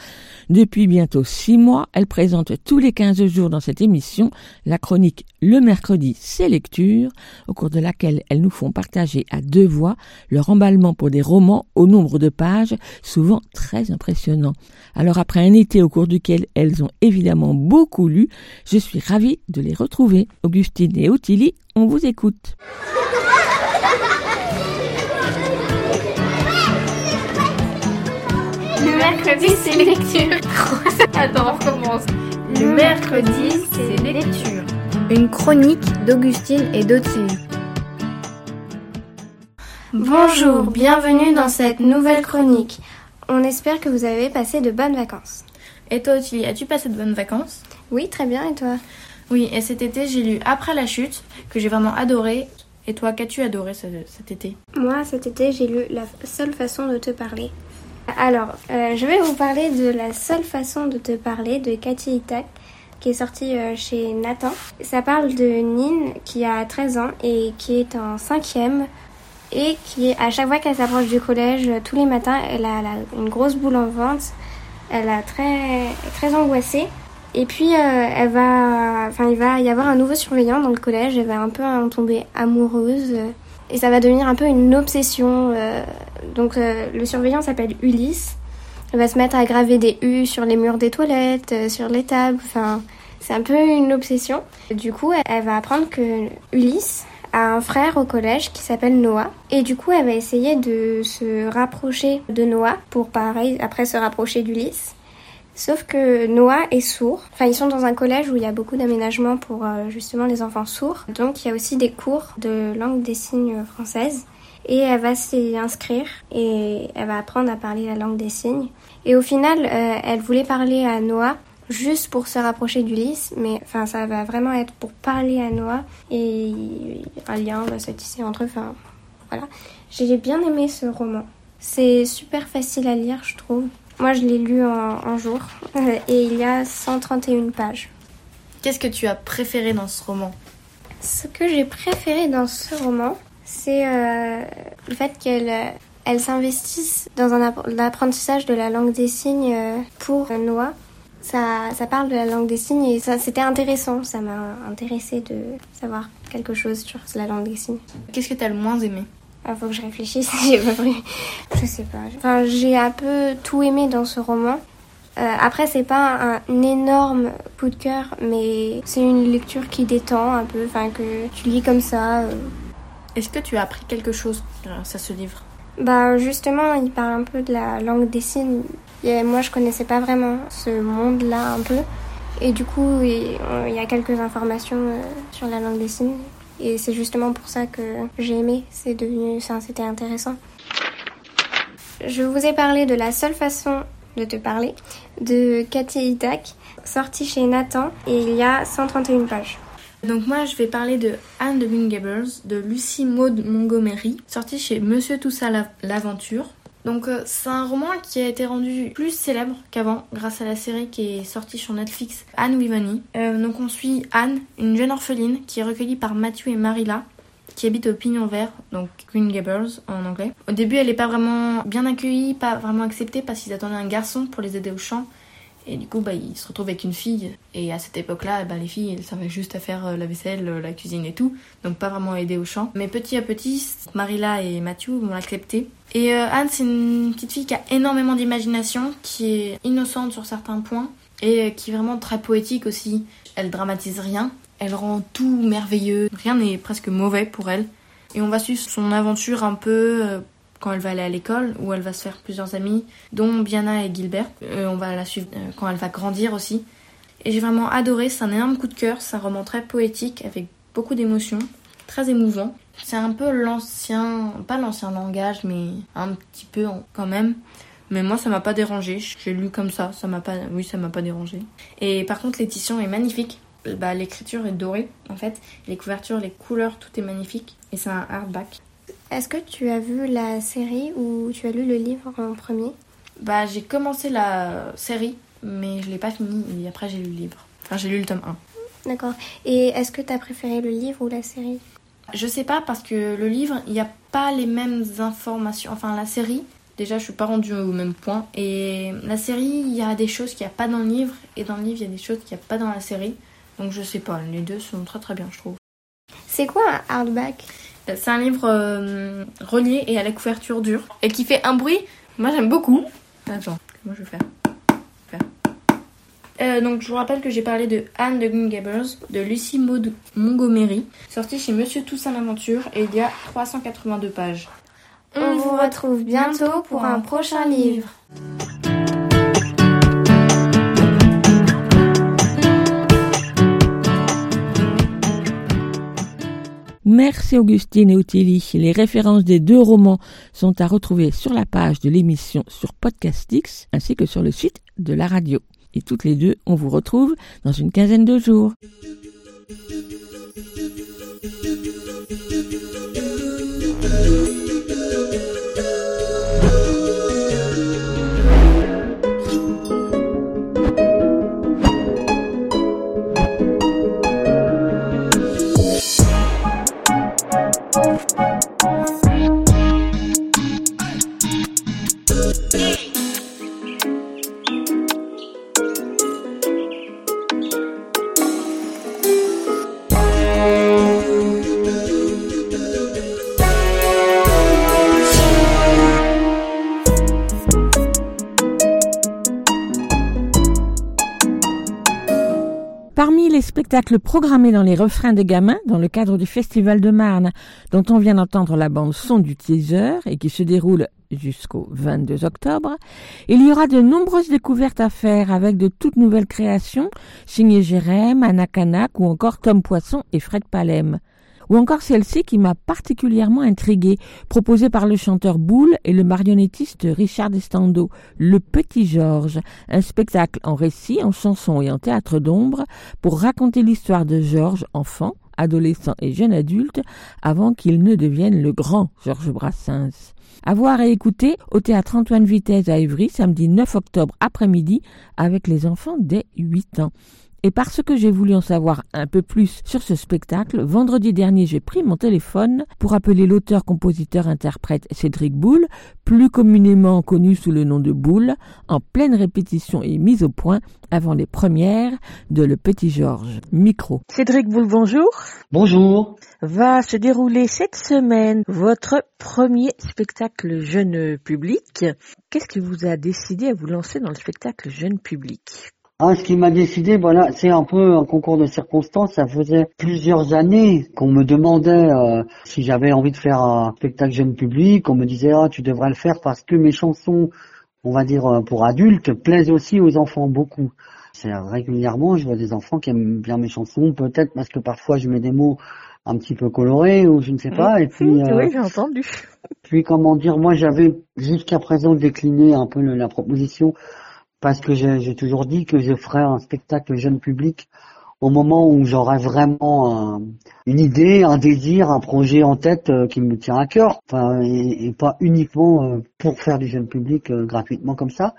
Depuis bientôt 6 mois, elles présentent tous les 15 jours dans cette émission la chronique Le mercredi, c'est lecture, au cours de laquelle elles nous font partager à deux voix leur emballement pour des romans au nombre de pages souvent très impressionnant. Alors après un été au cours duquel elles ont évidemment beaucoup lu, je suis ravie de les retrouver. Augustine et Ottilie, on vous écoute. Le mercredi, c'est lecture. Attends, on recommence. Le mercredi, c'est lecture. Une chronique d'Augustine et d'Ottilie. Bonjour, bienvenue dans cette nouvelle chronique. On espère que vous avez passé de bonnes vacances. Et toi, Ottilie, as-tu passé de bonnes vacances? Oui, très bien, et toi? Oui, et cet été, j'ai lu Après la chute, que j'ai vraiment adoré. Et toi, qu'as-tu adoré ce- cet été? Moi, cet été, j'ai lu La seule façon de te parler. Alors, euh, je vais vous parler de La seule façon de te parler de Cathy Itak, qui est sortie euh, chez Nathan. Ça parle de Nine, qui a 13 ans et qui est en cinquième et qui, à chaque fois qu'elle s'approche du collège, euh, tous les matins, elle a, une grosse boule en ventre. Elle a très, très angoissée. Et puis, elle va, enfin, il va y avoir un nouveau surveillant dans le collège. Elle va un peu en tomber amoureuse. et ça va devenir un peu une obsession. Donc, euh, le surveillant s'appelle Ulysse. Elle va se mettre à graver des U sur les murs des toilettes, euh, sur les tables. Enfin, c'est un peu une obsession. Du coup, elle- elle va apprendre que Ulysse a un frère au collège qui s'appelle Noah. Et du coup, elle va essayer de se rapprocher de Noah pour pareil après se rapprocher d'Ulysse. Sauf que Noah est sourd. Enfin, ils sont dans un collège où il y a beaucoup d'aménagements pour euh, justement les enfants sourds. Donc, il y a aussi des cours de langue des signes française. Et elle va s'y inscrire et elle va apprendre à parler la langue des signes. Et au final, euh, elle voulait parler à Noah juste pour se rapprocher d'Ulysse, mais enfin, ça va vraiment être pour parler à Noah et un lien va se tisser entre eux. Enfin, voilà. J'ai bien aimé ce roman. C'est super facile à lire, je trouve. Moi, je l'ai lu en un jour et il y a 131 pages. Qu'est-ce que tu as préféré dans ce roman? Ce que j'ai préféré dans ce roman, c'est euh, le fait qu'elle euh, elle s'investisse dans un app- l'apprentissage de la langue des signes euh, pour Noah. Ça, ça parle de la langue des signes et c'était intéressant. Ça m'a intéressé de savoir quelque chose sur la langue des signes. Qu'est-ce que tu as le moins aimé? Il faut que je réfléchisse. j'ai pas pris- Je sais pas. Enfin, j'ai un peu tout aimé dans ce roman. Euh, après, c'est pas un, énorme coup de cœur, mais c'est une lecture qui détend un peu, enfin que tu lis comme ça. euh. Est-ce que tu as appris quelque chose grâce à ce livre? Bah justement, il parle un peu de la langue des signes. Et moi, je connaissais pas vraiment ce monde-là un peu, et du coup, il il y a quelques informations euh, sur la langue des signes. Et c'est justement pour ça que j'ai aimé. C'est devenu, enfin, c'était intéressant. Je vous ai parlé de la seule façon de te parler de Cathy Itak, sortie chez Nathan, et il y a 131 pages. Donc moi je vais parler de Anne de Green Gables de Lucie Maud Montgomery, sorti chez Monsieur Toussaint La- l'Aventure. Donc euh, c'est un roman qui a été rendu plus célèbre qu'avant grâce à la série qui est sortie sur Netflix, Anne Wivani. Euh, donc on suit Anne, une jeune orpheline qui est recueillie par Matthew et Marilla qui habite au Pignon Vert, donc Green Gables en anglais. Au début, elle n'est pas vraiment bien accueillie, pas vraiment acceptée parce qu'ils attendaient un garçon pour les aider au chant. Et du coup, bah, ils se retrouvent avec une fille. Et à cette époque-là, bah, les filles, elles savaient juste à faire euh, la vaisselle, euh, la cuisine et tout. Donc pas vraiment aider au chant. Mais petit à petit, Marilla et Matthew vont l'accepter. Et euh, Anne, c'est une petite fille qui a énormément d'imagination, qui est innocente sur certains points. Et qui est vraiment très poétique aussi. Elle dramatise rien. Elle rend tout merveilleux. Rien n'est presque mauvais pour elle. Et on va suivre son aventure un peu quand elle va aller à l'école, où elle va se faire plusieurs amis, dont Biana et Gilbert. Euh, on va la suivre euh, quand elle va grandir aussi. Et j'ai vraiment adoré, c'est un énorme coup de cœur, c'est un roman très poétique, avec beaucoup d'émotions, très émouvant. C'est un peu l'ancien, pas l'ancien langage, mais un petit peu quand même. Mais moi, ça m'a pas dérangé. J'ai lu comme ça, ça m'a pas, oui, ça m'a pas dérangé. Et par contre, l'édition est magnifique. Bah, l'écriture est dorée, en fait. Les couvertures, les couleurs, tout est magnifique. Et c'est un hardback. Est-ce que tu as vu la série ou tu as lu le livre en premier? Bah, j'ai commencé la série, mais je l'ai pas fini. Et après, j'ai lu le livre. Enfin, j'ai lu le tome 1. D'accord. Et est-ce que tu as préféré le livre ou la série? Je sais pas parce que le livre, il n'y a pas les mêmes informations. Enfin, la série, déjà, je suis pas rendue au même point. Et la série, il y a des choses qu'il n'y a pas dans le livre. Et dans le livre, il y a des choses qu'il n'y a pas dans la série. Donc je sais pas, les deux sont très très bien, je trouve. C'est quoi un hardback? C'est un livre euh, relié et à la couverture dure. Et qui fait un bruit, moi j'aime beaucoup. Attends, comment je vais faire? Euh, donc je vous rappelle que j'ai parlé de Anne de Green Gables de Lucie Maud Montgomery, sorti chez Monsieur Toussaint l'Aventure et il y a 382 pages. On vous retrouve bientôt pour un prochain livre. Merci Augustine et Ottilie. Les références des deux romans sont à retrouver sur la page de l'émission sur Podcastix ainsi que sur le site de la radio. Et toutes les deux, on vous retrouve dans une quinzaine de jours. Parmi les spectacles programmés dans les refrains des gamins, dans le cadre du Festival de Marne, dont on vient d'entendre la bande son du teaser et qui se déroule jusqu'au 22 octobre, il y aura de nombreuses découvertes à faire avec de toutes nouvelles créations signées Jérém, Anna Kanak ou encore Tom Poisson et Fred Palem ou encore celle-ci qui m'a particulièrement intriguée, proposée par le chanteur Boule et le marionnettiste Richard Estando, Le Petit Georges, un spectacle en récit, en chanson et en théâtre d'ombre pour raconter l'histoire de Georges, enfant, adolescent et jeune adulte, avant qu'il ne devienne le grand Georges Brassens. À voir et écouter au théâtre Antoine Vitesse à Évry, samedi 9 octobre après-midi, avec les enfants dès 8 ans. Et parce que j'ai voulu en savoir un peu plus sur ce spectacle, vendredi dernier j'ai pris mon téléphone pour appeler l'auteur-compositeur-interprète Cédric Boulle, plus communément connu sous le nom de Boulle, en pleine répétition et mise au point avant les premières de Le Petit Georges. Micro. Cédric Boulle, bonjour. Bonjour. Va se dérouler cette semaine votre premier spectacle jeune public. Qu'est-ce qui vous a décidé à vous lancer dans le spectacle jeune public? Ah, ce qui m'a décidé, voilà, c'est un peu un concours de circonstances. Ça faisait plusieurs années qu'on me demandait euh, si j'avais envie de faire un spectacle jeune public. On me disait, ah, tu devrais le faire parce que mes chansons, on va dire euh, pour adultes, plaisent aussi aux enfants beaucoup. C'est régulièrement, je vois des enfants qui aiment bien mes chansons, peut-être parce que parfois je mets des mots un petit peu colorés ou je ne sais pas. Et puis, oui, euh, j'ai entendu. Puis comment dire, moi j'avais jusqu'à présent décliné un peu la proposition parce que j'ai toujours dit que je ferais un spectacle jeune public au moment où j'aurais vraiment une idée, un désir, un projet en tête euh, qui me tient à cœur, enfin, et, pas uniquement euh, pour faire du jeune public euh, gratuitement comme ça.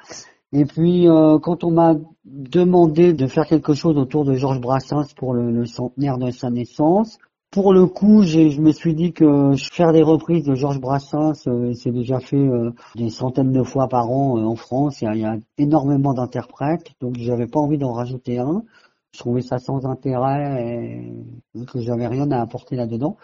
Et puis quand on m'a demandé de faire quelque chose autour de Georges Brassens pour le centenaire de sa naissance, pour le coup, je me suis dit que faire des reprises de Georges Brassens, euh, c'est déjà fait euh, des centaines de fois par an euh, en France. Il y, a, énormément d'interprètes, donc j'avais pas envie d'en rajouter un. Je trouvais ça sans intérêt et que j'avais rien à apporter là-dedans.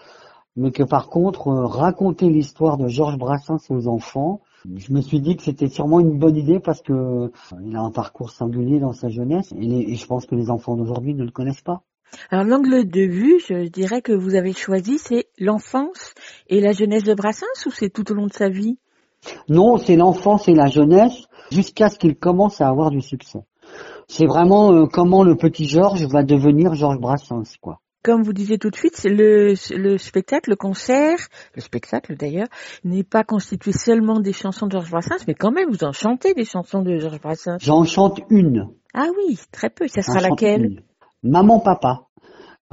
Mais que par contre, raconter l'histoire de Georges Brassens aux enfants, je me suis dit que c'était sûrement une bonne idée parce que il a un parcours singulier dans sa jeunesse et je pense que les enfants d'aujourd'hui ne le connaissent pas. Alors l'angle de vue, je dirais que vous avez choisi, c'est l'enfance et la jeunesse de Brassens ou c'est tout au long de sa vie? Non, c'est l'enfance et la jeunesse jusqu'à ce qu'il commence à avoir du succès. C'est vraiment euh, comment le petit Georges va devenir Georges Brassens, quoi. Comme vous disiez tout de suite, le, le spectacle, le concert, le spectacle d'ailleurs, n'est pas constitué seulement des chansons de Georges Brassens, mais quand même, vous en chantez des chansons de Georges Brassens. J'en chante une. Ah oui, très peu. Ça sera laquelle? Papa,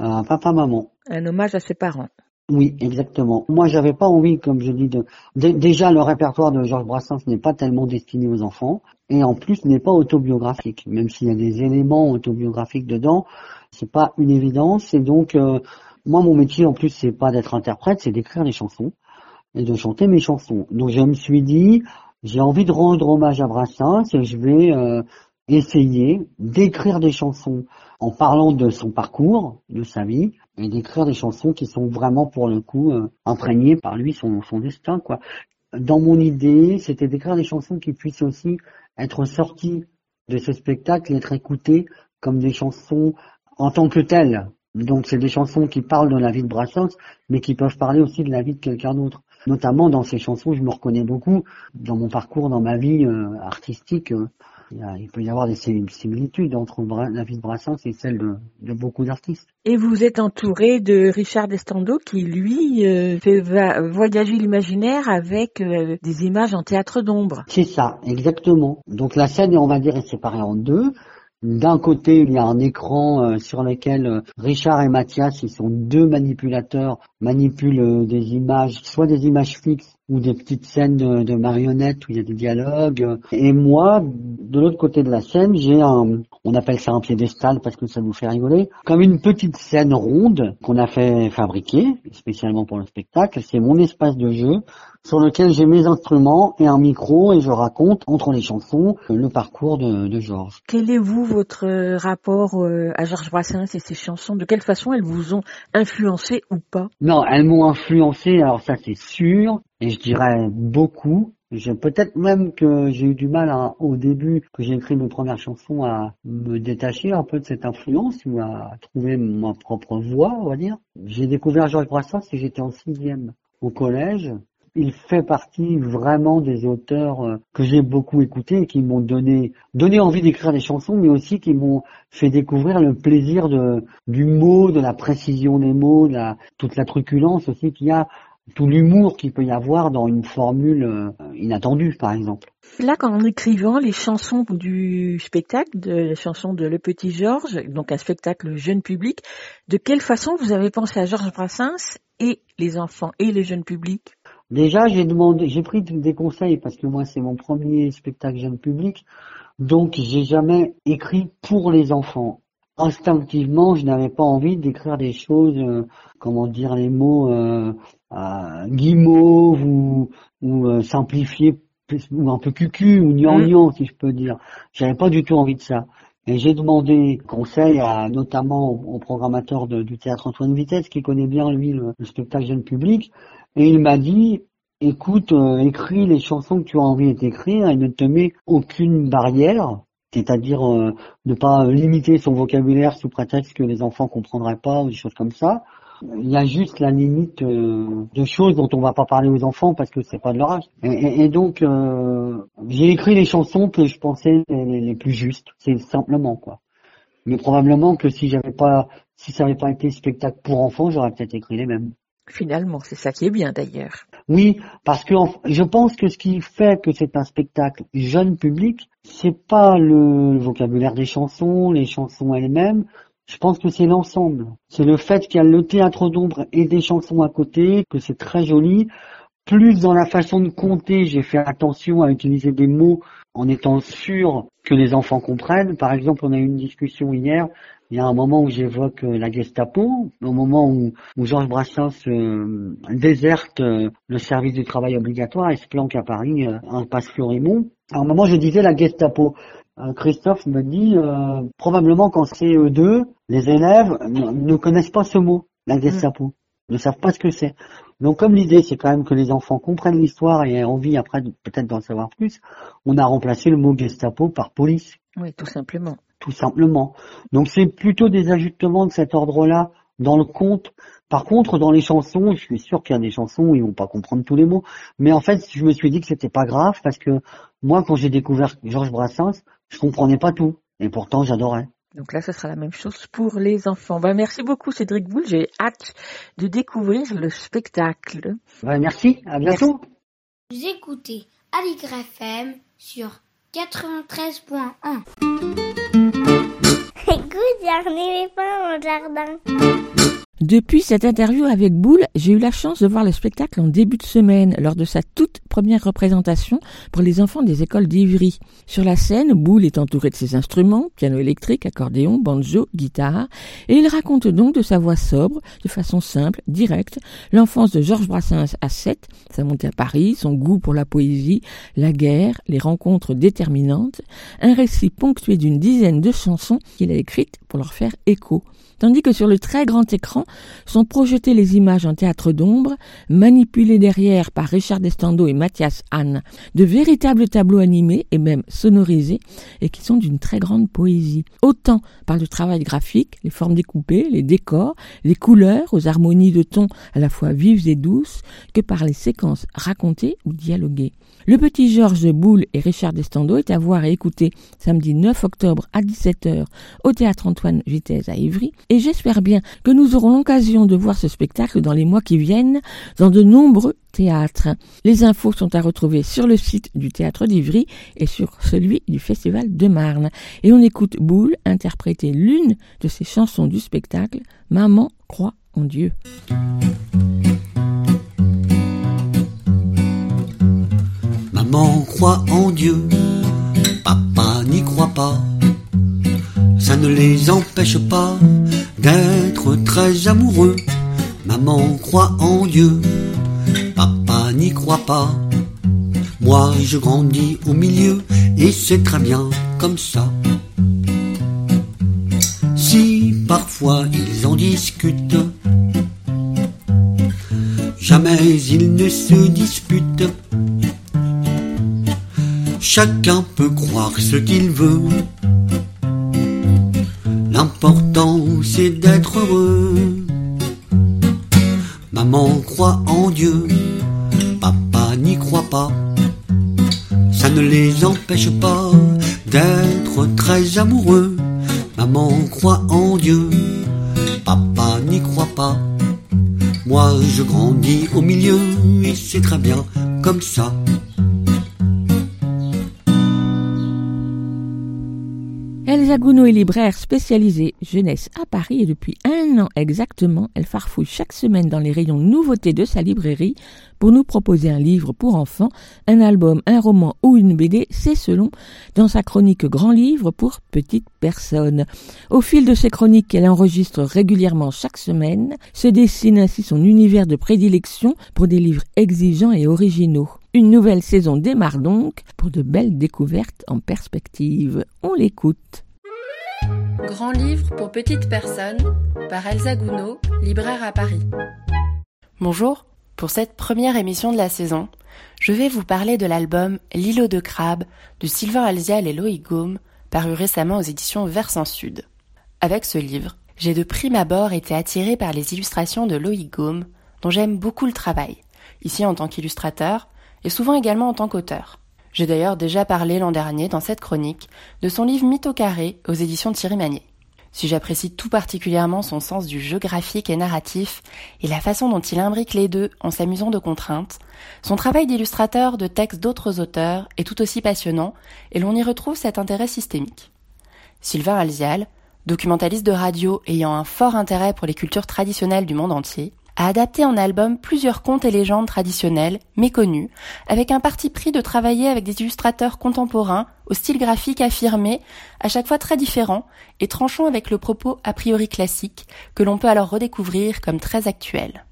euh, Papa Maman. Un hommage à ses parents. Oui, exactement. Moi, j'avais pas envie, comme je dis, de... déjà le répertoire de Georges Brassens n'est pas tellement destiné aux enfants, et en plus n'est pas autobiographique, même s'il y a des éléments autobiographiques dedans, c'est pas une évidence. Et donc, euh, moi, mon métier, en plus, c'est pas d'être interprète, c'est d'écrire des chansons et de chanter mes chansons. Donc, je me suis dit, j'ai envie de rendre hommage à Brassens et je vais euh, essayer d'écrire des chansons en parlant de son parcours, de sa vie, et d'écrire des chansons qui sont vraiment pour le coup euh, imprégnées par lui, son, son destin. quoi. Dans mon idée, c'était d'écrire des chansons qui puissent aussi être sorties de ce spectacle, être écoutées comme des chansons en tant que telles. Donc c'est des chansons qui parlent de la vie de Brassens, mais qui peuvent parler aussi de la vie de quelqu'un d'autre. Notamment dans ces chansons, je me reconnais beaucoup dans mon parcours, dans ma vie euh, artistique. euh, il, y a- il peut y avoir des similitudes entre la vie de Brassens et celle de, de beaucoup d'artistes. Et vous êtes entouré de Richard Destando qui, lui, euh, fait va- voyager l'imaginaire avec euh, des images en théâtre d'ombre. C'est ça, exactement. Donc la scène, on va dire, est séparée en deux. D'un côté, il y a un écran euh, sur lequel Richard et Mathias, ils sont deux manipulateurs, manipulent euh, des images, soit des images fixes ou des petites scènes de, marionnettes où il y a des dialogues. Et moi, de l'autre côté de la scène, j'ai un, on appelle ça un piédestal parce que ça nous fait rigoler, comme une petite scène ronde qu'on a fait fabriquer spécialement pour le spectacle. C'est mon espace de jeu sur lequel j'ai mes instruments et un micro et je raconte entre les chansons le parcours de, de Georges. Quel est, vous, votre rapport euh, à Georges Brassens et ses chansons? De quelle façon elles vous ont influencé ou pas? Non, elles m'ont influencé, alors ça c'est sûr, et je dirais beaucoup. Peut-être même que j'ai eu du mal à- au début que j'ai écrit mes premières chansons à me détacher un peu de cette influence ou à trouver ma propre voix, on va dire. J'ai découvert Georges Brassens et j'étais en sixième au collège. Il fait partie vraiment des auteurs euh, que j'ai beaucoup écoutés et qui m'ont donné donné envie d'écrire des chansons, mais aussi qui m'ont fait découvrir le plaisir de du mot, de la précision des mots, de la, toute la truculence aussi qu'il y a, tout l'humour qu'il peut y avoir dans une formule euh, inattendue, par exemple. Là, en écrivant les chansons du spectacle, de, les chansons de Le Petit Georges, donc un spectacle jeune public, de quelle façon vous avez pensé à Georges Brassens et les enfants et les jeunes publics Déjà, j'ai demandé, j'ai pris des conseils parce que moi, c'est mon premier spectacle jeune public, donc j'ai jamais écrit pour les enfants. Instinctivement, je n'avais pas envie d'écrire des choses, euh, comment dire les mots, euh, euh, guimauve ou, ou euh, simplifiés, ou un peu cucu ou gnangnan, si je peux dire. J'avais pas du tout envie de ça. Et j'ai demandé conseil à notamment au, au programmateur de- du théâtre Antoine Vitesse, qui connaît bien lui le, le spectacle jeune public, et il m'a dit écoute, euh, écris les chansons que tu as envie d'écrire et ne te mets aucune barrière, c'est-à-dire euh, ne pas limiter son vocabulaire sous prétexte que les enfants comprendraient pas ou des choses comme ça. Il y a juste la limite euh, de choses dont on va pas parler aux enfants parce que c'est pas de leur âge. Et, donc euh, j'ai écrit les chansons que je pensais les, les plus justes, c'est simplement quoi. Mais probablement que si j'avais pas, si ça n'avait pas été spectacle pour enfants, j'aurais peut-être écrit les mêmes. Finalement, c'est ça qui est bien d'ailleurs. Oui, parce que je pense que ce qui fait que c'est un spectacle jeune public, c'est pas le vocabulaire des chansons, les chansons elles-mêmes. Je pense que c'est l'ensemble. C'est le fait qu'il y a le théâtre d'ombre et des chansons à côté, que c'est très joli. Plus dans la façon de compter, j'ai fait attention à utiliser des mots en étant sûr que les enfants comprennent. Par exemple, on a eu une discussion hier. Il y a un moment où j'évoque euh, la Gestapo, au moment où, où Georges Brassens euh, déserte euh, le service du travail obligatoire et se planque à Paris, euh, en passe Florimont. À un moment, je disais la Gestapo. Christophe me dit, probablement qu'en CE2, les élèves ne, ne connaissent pas ce mot, la Gestapo, ne savent pas ce que c'est. Donc comme l'idée c'est quand même que les enfants comprennent l'histoire et aient envie après peut-être d'en savoir plus, on a remplacé le mot Gestapo par police Oui, tout simplement. tout simplement. Donc c'est plutôt des ajustements de cet ordre-là dans le conte. Par contre, dans les chansons, je suis sûr qu'il y a des chansons où ils vont pas comprendre tous les mots. Mais en fait, je me suis dit que c'était pas grave parce que moi, quand j'ai découvert Georges Brassens, je comprenais pas tout. Et pourtant, j'adorais. Donc là, ce sera la même chose pour les enfants. Ben, merci beaucoup Cédric Boulle. J'ai hâte de découvrir le spectacle. Ouais, merci, à bientôt. Vous écoutez Aligre FM sur 93.1. Écoute, j'en ai pas au jardin. Depuis cette interview avec Boule, j'ai eu la chance de voir le spectacle en début de semaine lors de sa toute première représentation pour les enfants des écoles d'Ivry. Sur la scène, Boule est entouré de ses instruments, piano électrique, accordéon, banjo, guitare, et il raconte donc de sa voix sobre, de façon simple, directe, l'enfance de Georges Brassens à 7, sa montée à Paris, son goût pour la poésie, la guerre, les rencontres déterminantes, un récit ponctué d'une dizaine de chansons qu'il a écrites pour leur faire écho tandis que sur le très grand écran sont projetées les images en théâtre d'ombre, manipulées derrière par Richard Destando et Mathias Hahn, de véritables tableaux animés et même sonorisés, et qui sont d'une très grande poésie. Autant par le travail graphique, les formes découpées, les décors, les couleurs aux harmonies de tons à la fois vives et douces, que par les séquences racontées ou dialoguées. Le petit Georges Boulle et Richard Destando est à voir et écouter samedi 9 octobre à 17h au théâtre Antoine Vitesse à Ivry et j'espère bien que nous aurons l'occasion de voir ce spectacle dans les mois qui viennent dans de nombreux théâtres. Les infos sont à retrouver sur le site du théâtre d'Ivry et sur celui du Festival de Marne. Et on écoute Boulle interpréter l'une de ses chansons du spectacle, Maman croit en Dieu. Maman croit en Dieu, papa n'y croit pas. Ça ne les empêche pas d'être très amoureux. Maman croit en Dieu, papa n'y croit pas. Moi je grandis au milieu et c'est très bien comme ça. Si parfois ils en discutent, jamais ils ne se disputent. Chacun peut croire ce qu'il veut. L'important c'est d'être heureux. Maman croit en Dieu, papa n'y croit pas. Ça ne les empêche pas d'être très amoureux. Maman croit en Dieu, papa n'y croit pas. Moi je grandis au milieu et c'est très bien comme ça. Elsa Gounod est libraire spécialisée jeunesse à Paris et depuis un an exactement, elle farfouille chaque semaine dans les rayons nouveautés de sa librairie pour nous proposer un livre pour enfants, un album, un roman ou une BD, c'est selon, dans sa chronique Grand Livre pour petites personnes. Au fil de ces chroniques qu'elle enregistre régulièrement chaque semaine, se dessine ainsi son univers de prédilection pour des livres exigeants et originaux. Une nouvelle saison démarre donc pour de belles découvertes en perspective. On l'écoute. Grand livre pour petites personnes par Elsa Gounod, libraire à Paris. Bonjour, pour cette première émission de la saison, je vais vous parler de l'album L'îlot de crabe de Sylvain Alzial et Loïc Gaume, paru récemment aux éditions Versant Sud. Avec ce livre, j'ai de prime abord été attiré par les illustrations de Loïc Gaume, dont j'aime beaucoup le travail, ici en tant qu'illustrateur, et souvent également en tant qu'auteur. J'ai d'ailleurs déjà parlé l'an dernier dans cette chronique de son livre Mythe carré aux éditions Thierry Magnier. Si j'apprécie tout particulièrement son sens du jeu graphique et narratif et la façon dont il imbrique les deux en s'amusant de contraintes, son travail d'illustrateur de textes d'autres auteurs est tout aussi passionnant et l'on y retrouve cet intérêt systémique. Sylvain Alzial, documentaliste de radio ayant un fort intérêt pour les cultures traditionnelles du monde entier, a adapté en album plusieurs contes et légendes traditionnelles, méconnus, avec un parti pris de travailler avec des illustrateurs contemporains, au style graphique affirmé, à chaque fois très différent, et tranchant avec le propos a priori classique, que l'on peut alors redécouvrir comme très actuel.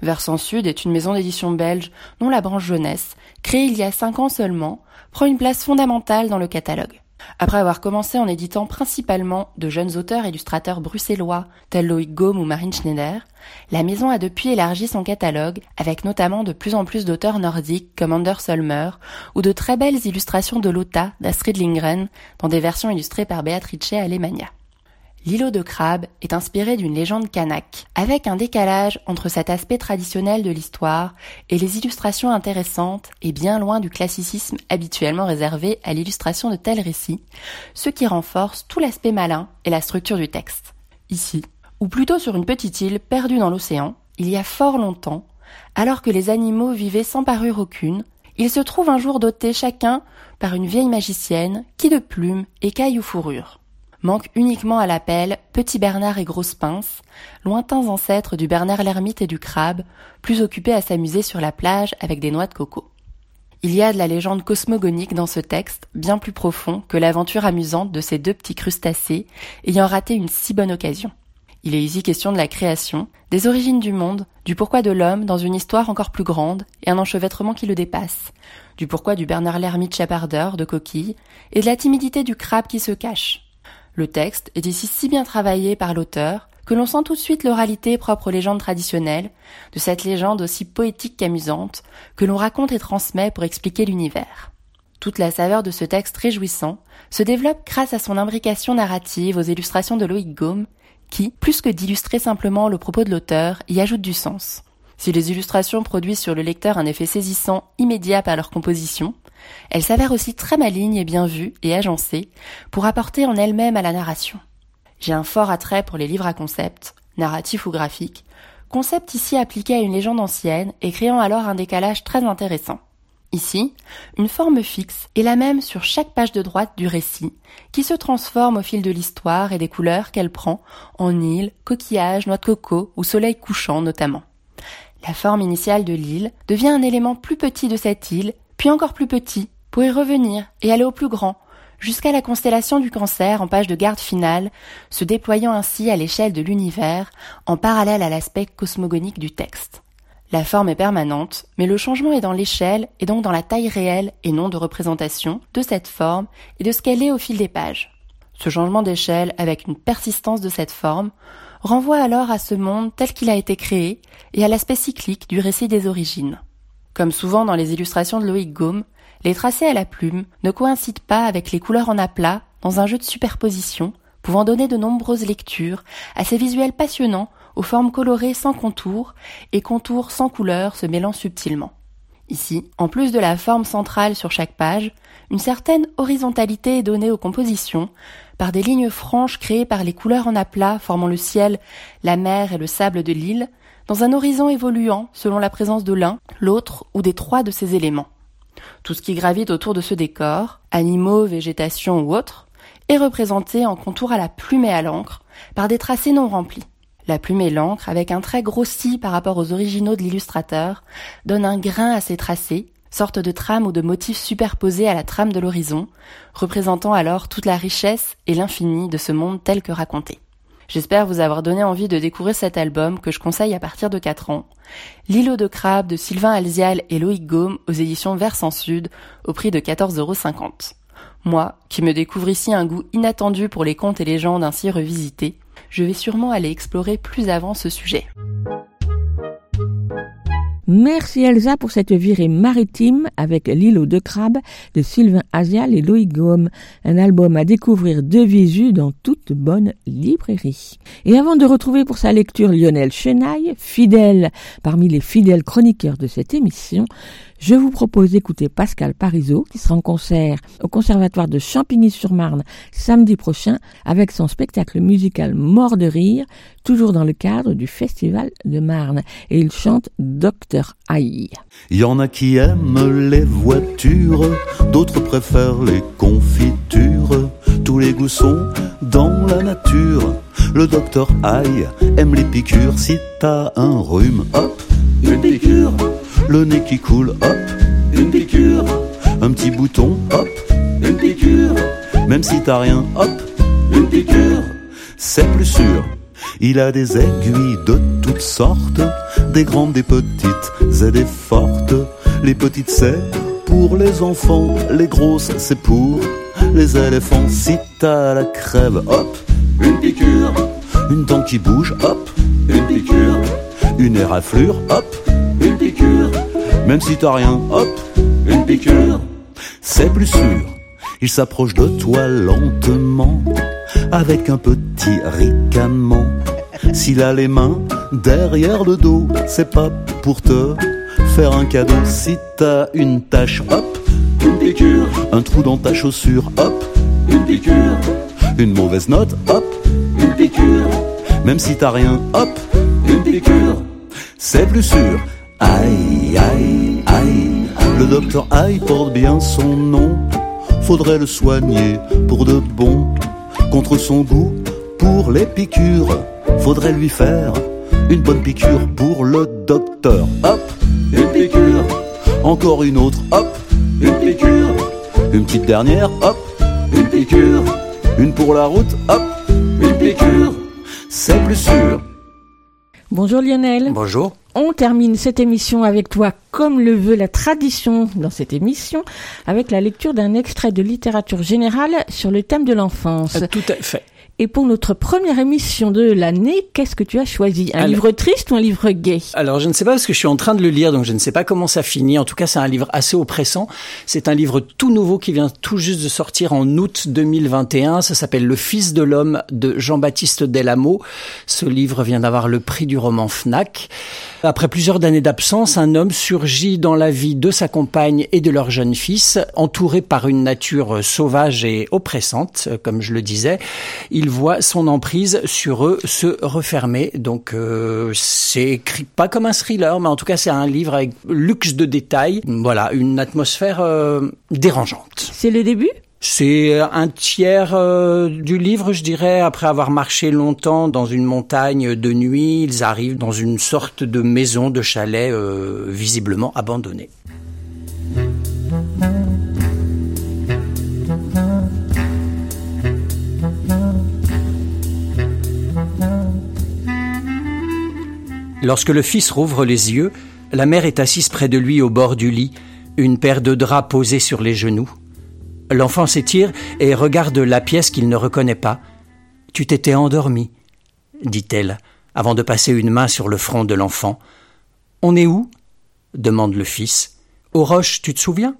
Versant Sud est une maison d'édition belge dont la branche jeunesse, créée il y a cinq ans seulement, prend une place fondamentale dans le catalogue. Après avoir commencé en éditant principalement de jeunes auteurs illustrateurs bruxellois tels Loïc Gaume ou Marine Schneider, la maison a depuis élargi son catalogue avec notamment de plus en plus d'auteurs nordiques comme Anders Solmer ou de très belles illustrations de Lotta d'Astrid Lindgren dans des versions illustrées par Beatrice Alemania. L'îlot de crabe est inspiré d'une légende kanak, avec un décalage entre cet aspect traditionnel de l'histoire et les illustrations intéressantes et bien loin du classicisme habituellement réservé à l'illustration de tels récits, ce qui renforce tout l'aspect malin et la structure du texte. Ici, ou plutôt sur une petite île perdue dans l'océan, il y a fort longtemps, alors que les animaux vivaient sans parure aucune, ils se trouvent un jour dotés chacun par une vieille magicienne qui de plumes écaille ou fourrure. Manque uniquement à l'appel Petit Bernard et Grosse Pince, lointains ancêtres du Bernard l'ermite et du crabe, plus occupés à s'amuser sur la plage avec des noix de coco. Il y a de la légende cosmogonique dans ce texte, bien plus profond que l'aventure amusante de ces deux petits crustacés ayant raté une si bonne occasion. Il est ici question de la création, des origines du monde, du pourquoi de l'homme dans une histoire encore plus grande et un enchevêtrement qui le dépasse, du pourquoi du Bernard l'ermite chapardeur de coquille et de la timidité du crabe qui se cache. Le texte est ici si bien travaillé par l'auteur que l'on sent tout de suite l'oralité propre aux légendes traditionnelles, de cette légende aussi poétique qu'amusante, que l'on raconte et transmet pour expliquer l'univers. Toute la saveur de ce texte réjouissant se développe grâce à son imbrication narrative aux illustrations de Loïc Gaume, qui, plus que d'illustrer simplement le propos de l'auteur, y ajoute du sens. Si les illustrations produisent sur le lecteur un effet saisissant immédiat par leur composition, elles s'avèrent aussi très malignes et bien vues et agencées pour apporter en elles-mêmes à la narration. J'ai un fort attrait pour les livres à concept, narratifs ou graphiques, concept ici appliqué à une légende ancienne et créant alors un décalage très intéressant. Ici, une forme fixe est la même sur chaque page de droite du récit, qui se transforme au fil de l'histoire et des couleurs qu'elle prend en île, coquillage, noix de coco ou soleil couchant notamment. La forme initiale de l'île devient un élément plus petit de cette île, puis encore plus petit, pour y revenir et aller au plus grand, jusqu'à la constellation du cancer en page de garde finale, se déployant ainsi à l'échelle de l'univers, en parallèle à l'aspect cosmogonique du texte. La forme est permanente, mais le changement est dans l'échelle et donc dans la taille réelle et non de représentation de cette forme et de ce qu'elle est au fil des pages. Ce changement d'échelle avec une persistance de cette forme renvoie alors à ce monde tel qu'il a été créé et à l'aspect cyclique du récit des origines. Comme souvent dans les illustrations de Loïc Gaume, les tracés à la plume ne coïncident pas avec les couleurs en aplat dans un jeu de superposition pouvant donner de nombreuses lectures à ces visuels passionnants aux formes colorées sans contours et contours sans couleurs se mêlant subtilement. Ici, en plus de la forme centrale sur chaque page, une certaine horizontalité est donnée aux compositions par des lignes franches créées par les couleurs en aplat formant le ciel, la mer et le sable de l'île, dans un horizon évoluant selon la présence de l'un, l'autre ou des trois de ces éléments. Tout ce qui gravite autour de ce décor, animaux, végétation ou autres, est représenté en contour à la plume et à l'encre par des tracés non remplis. La plume et l'encre, avec un trait grossi par rapport aux originaux de l'illustrateur, donnent un grain à ces tracés, sorte de trame ou de motifs superposés à la trame de l'horizon, représentant alors toute la richesse et l'infini de ce monde tel que raconté. J'espère vous avoir donné envie de découvrir cet album que je conseille à partir de 4 ans. L'îlot de crabe de Sylvain Alzial et Loïc Gaume aux éditions Versant Sud au prix de 14,50€. Moi, qui me découvre ici un goût inattendu pour les contes et légendes ainsi revisités, je vais sûrement aller explorer plus avant ce sujet. Merci Elsa pour cette virée maritime avec l'îlot de crabe de Sylvain Asial et Loïc Gaume, un album à découvrir de visu dans toute bonne librairie. Et avant de retrouver pour sa lecture Lionel Chenaille, fidèle parmi les fidèles chroniqueurs de cette émission, je vous propose d'écouter Pascal Parisot qui sera en concert au Conservatoire de Champigny-sur-Marne samedi prochain avec son spectacle musical Mort de rire, toujours dans le cadre du Festival de Marne. Et il chante Docteur Aïe. Il y en a qui aiment les voitures, d'autres préfèrent les confitures. Tous les goûts sont dans la nature. Le docteur Aïe aime les piqûres. Si t'as un rhume, hop, une piqûre le nez qui coule, hop, une piqûre, un petit bouton, hop, une piqûre, même si t'as rien, hop, une piqûre, c'est plus sûr. Il a des aiguilles de toutes sortes, des grandes, des petites et des fortes. Les petites c'est pour les enfants, les grosses c'est pour les éléphants. Si t'as la crève, hop, une piqûre, une dent qui bouge, hop, une piqûre, une éraflure, hop, Même si t'as rien, hop, une piqûre. C'est plus sûr. Il s'approche de toi lentement, avec un petit ricanement. S'il a les mains derrière le dos, c'est pas pour te faire un cadeau. Si t'as une tache, hop, une piqûre. Un trou dans ta chaussure, hop, une piqûre. Une mauvaise note, hop, une piqûre. Même si t'as rien, hop, une piqûre. C'est plus sûr. Aïe, aïe, aïe, le docteur Aïe porte bien son nom. Faudrait le soigner pour de bon. contre son goût pour les piqûres. Faudrait lui faire une bonne piqûre pour le docteur. Hop, une piqûre. Encore une autre, hop, une piqûre. Une petite dernière, hop, une piqûre. Une pour la route, hop, une piqûre. C'est plus sûr. Bonjour Lionel. Bonjour. On termine cette émission avec toi, comme le veut la tradition dans cette émission, avec la lecture d'un extrait de littérature générale sur le thème de l'enfance. Tout à fait. Et pour notre première émission de l'année, qu'est-ce que tu as choisi? Un Alors- livre triste ou un livre gay Alors, je ne sais pas parce que je suis en train de le lire, donc je ne sais pas comment ça finit. En tout cas, c'est un livre assez oppressant. C'est un livre tout nouveau qui vient tout juste de sortir en août 2021. Ça s'appelle Le Fils de l'homme de Jean-Baptiste Delamo. Ce livre vient d'avoir le prix du roman Fnac. Après plusieurs années d'absence, un homme surgit dans la vie de sa compagne et de leur jeune fils, entouré par une nature sauvage et oppressante, euh, comme je le disais. Il voit son emprise sur eux se refermer. Donc, euh, c'est écrit pas comme un thriller, mais en tout cas, c'est un livre avec luxe de détails. Voilà, une atmosphère euh, dérangeante. C'est le début? C'est un tiers euh, du livre, je dirais. Après avoir marché longtemps dans une montagne de nuit, ils arrivent dans une sorte de maison, de chalet euh, visiblement abandonnée. Lorsque le fils rouvre les yeux, la mère est assise près de lui au bord du lit, une paire de draps posés sur les genoux. L'enfant s'étire et regarde la pièce qu'il ne reconnaît pas. Tu t'étais endormi, dit-elle, avant de passer une main sur le front de l'enfant. On est où? demande le fils. Aux roches, tu te souviens?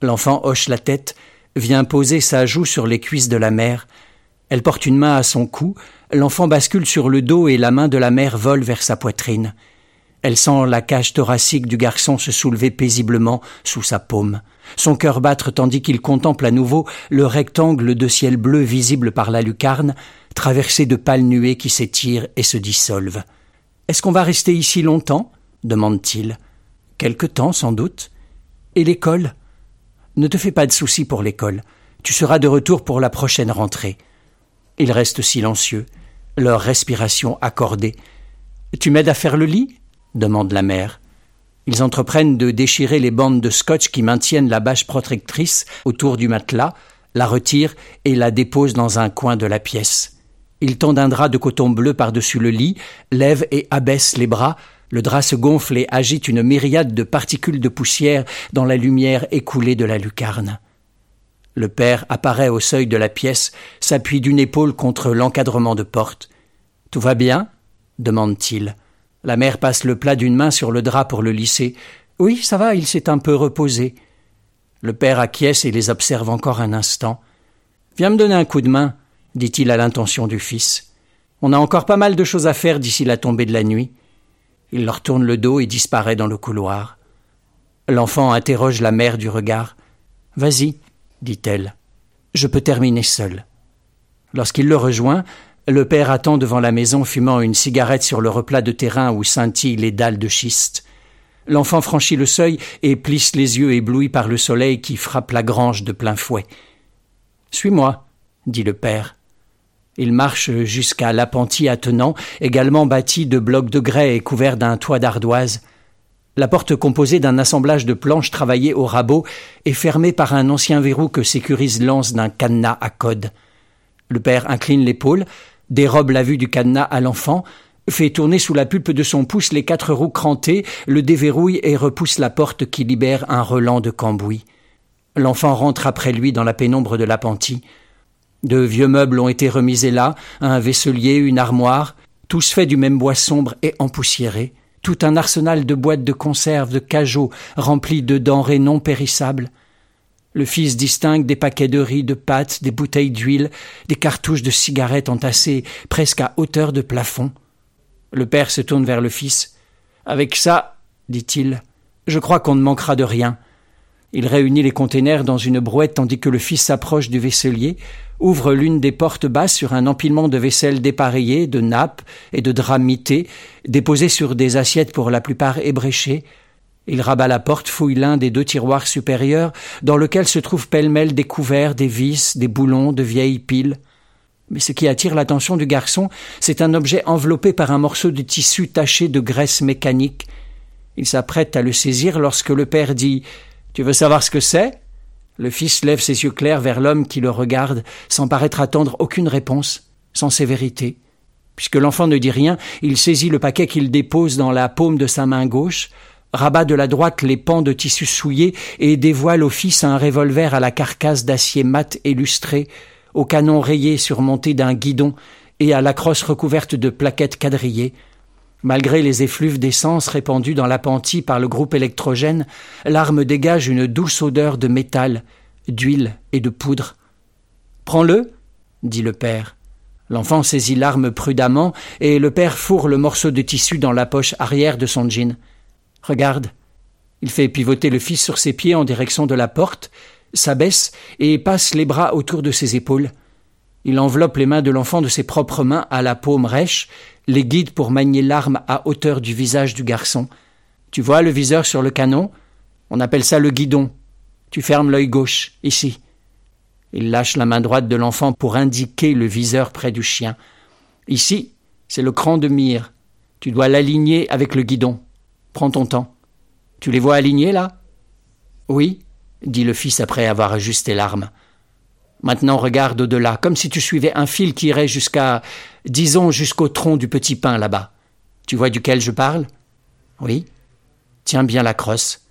L'enfant hoche la tête, vient poser sa joue sur les cuisses de la mère. Elle porte une main à son cou, l'enfant bascule sur le dos et la main de la mère vole vers sa poitrine. Elle sent la cage thoracique du garçon se soulever paisiblement sous sa paume, son cœur battre tandis qu'il contemple à nouveau le rectangle de ciel bleu visible par la lucarne, traversé de pâles nuées qui s'étirent et se dissolvent. Est-ce qu'on va rester ici longtemps? demande-t-il. Quelque temps, sans doute. Et l'école? Ne te fais pas de soucis pour l'école. Tu seras de retour pour la prochaine rentrée. Ils restent silencieux, leur respiration accordée. Tu m'aides à faire le lit? demande la mère. Ils entreprennent de déchirer les bandes de scotch qui maintiennent la bâche protectrice autour du matelas, la retirent et la déposent dans un coin de la pièce. Ils tendent un drap de coton bleu par-dessus le lit, lèvent et abaissent les bras, le drap se gonfle et agite une myriade de particules de poussière dans la lumière écoulée de la lucarne. Le père apparaît au seuil de la pièce, s'appuie d'une épaule contre l'encadrement de porte. Tout va bien? demande-t-il. La mère passe le plat d'une main sur le drap pour le lisser. Oui, ça va, il s'est un peu reposé. Le père acquiesce et les observe encore un instant. Viens me donner un coup de main, dit-il à l'intention du fils. On a encore pas mal de choses à faire d'ici la tombée de la nuit. Il leur tourne le dos et disparaît dans le couloir. L'enfant interroge la mère du regard. Vas-y, dit-elle. Je peux terminer seul. Lorsqu'il le rejoint, le père attend devant la maison fumant une cigarette sur le replat de terrain où scintillent les dalles de schiste. L'enfant franchit le seuil et plisse les yeux éblouis par le soleil qui frappe la grange de plein fouet. Suis-moi, dit le père. Il marche jusqu'à l'appentis attenant, également bâti de blocs de grès et couvert d'un toit d'ardoise. La porte composée d'un assemblage de planches travaillées au rabot est fermée par un ancien verrou que sécurise l'anse d'un cadenas à code. Le père incline l'épaule, dérobe la vue du cadenas à l'enfant, fait tourner sous la pulpe de son pouce les quatre roues crantées, le déverrouille et repousse la porte qui libère un relent de cambouis. L'enfant rentre après lui dans la pénombre de l'appentis. De vieux meubles ont été remisés là, un vaisselier, une armoire, tous faits du même bois sombre et empoussiéré, tout un arsenal de boîtes de conserve, de cajots remplis de denrées non périssables. Le fils distingue des paquets de riz, de pâtes, des bouteilles d'huile, des cartouches de cigarettes entassées presque à hauteur de plafond. Le père se tourne vers le fils. Avec ça, dit-il, je crois qu'on ne manquera de rien. Il réunit les containers dans une brouette tandis que le fils s'approche du vaisselier, ouvre l'une des portes basses sur un empilement de vaisselle dépareillée, de nappes et de draps mités, déposés sur des assiettes pour la plupart ébréchées. Il rabat la porte, fouille l'un des deux tiroirs supérieurs, dans lequel se trouvent pêle-mêle des couverts, des vis, des boulons, de vieilles piles. Mais ce qui attire l'attention du garçon, c'est un objet enveloppé par un morceau de tissu taché de graisse mécanique. Il s'apprête à le saisir lorsque le père dit Tu veux savoir ce que c'est? Le fils lève ses yeux clairs vers l'homme qui le regarde, sans paraître attendre aucune réponse, sans sévérité. Puisque l'enfant ne dit rien, il saisit le paquet qu'il dépose dans la paume de sa main gauche, rabat de la droite les pans de tissu souillés et dévoile au fils un revolver à la carcasse d'acier mat et lustré, au canon rayé surmonté d'un guidon et à la crosse recouverte de plaquettes quadrillées. Malgré les effluves d'essence répandus dans l'appentis par le groupe électrogène, l'arme dégage une douce odeur de métal, d'huile et de poudre. Prends-le, dit le père. L'enfant saisit l'arme prudemment et le père fourre le morceau de tissu dans la poche arrière de son jean. Regarde. Il fait pivoter le fils sur ses pieds en direction de la porte, s'abaisse et passe les bras autour de ses épaules. Il enveloppe les mains de l'enfant de ses propres mains à la paume rêche, les guide pour manier l'arme à hauteur du visage du garçon. Tu vois le viseur sur le canon? On appelle ça le guidon. Tu fermes l'œil gauche, ici. Il lâche la main droite de l'enfant pour indiquer le viseur près du chien. Ici, c'est le cran de mire. Tu dois l'aligner avec le guidon. Prends ton temps. Tu les vois alignés là? Oui, dit le fils après avoir ajusté l'arme. Maintenant regarde au-delà, comme si tu suivais un fil qui irait jusqu'à, disons, jusqu'au tronc du petit pin là-bas. Tu vois duquel je parle? Oui. Tiens bien la crosse.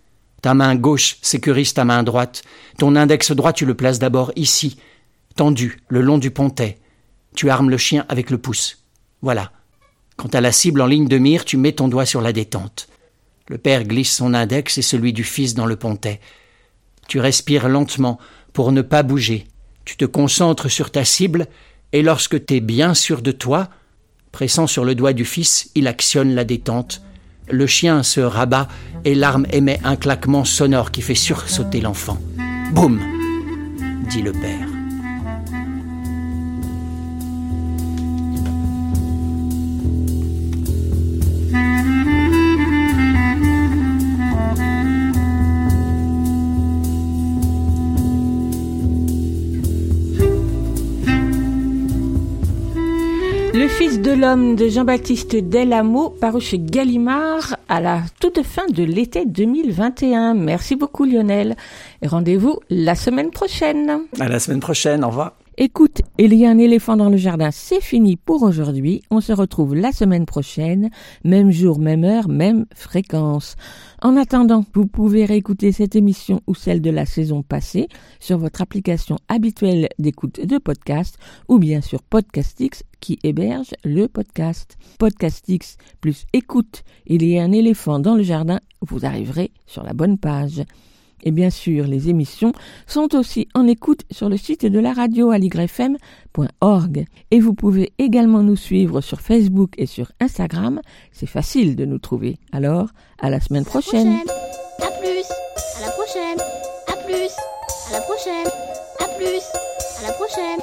Ta main gauche sécurise ta main droite. Ton index droit, tu le places d'abord ici, tendu, le long du pontet. Tu armes le chien avec le pouce. Voilà. Quant à la cible en ligne de mire, tu mets ton doigt sur la détente. Le père glisse son index et celui du fils dans le pontet. Tu respires lentement pour ne pas bouger. Tu te concentres sur ta cible et lorsque tu es bien sûr de toi, pressant sur le doigt du fils, il actionne la détente. Le chien se rabat et l'arme émet un claquement sonore qui fait sursauter l'enfant. Boum dit le père. De l'homme de Jean-Baptiste Delamo, paru chez Gallimard à la toute fin de l'été 2021. Merci beaucoup Lionel rendez-vous la semaine prochaine. À la semaine prochaine, au revoir. Écoute, il y a un éléphant dans le jardin, c'est fini pour aujourd'hui. On se retrouve la semaine prochaine, même jour, même heure, même fréquence. En attendant, vous pouvez réécouter cette émission ou celle de la saison passée sur votre application habituelle d'écoute de podcast ou bien sur Podcastix qui héberge le podcast. Podcastix plus écoute, il y a un éléphant dans le jardin, vous arriverez sur la bonne page. Et bien sûr, les émissions sont aussi en écoute sur le site de la radio aligrefm.org. Et vous pouvez également nous suivre sur Facebook et sur Instagram. C'est facile de nous trouver. Alors, à la semaine prochaine. À plus. À la prochaine. À plus. À la prochaine. À plus. À la prochaine.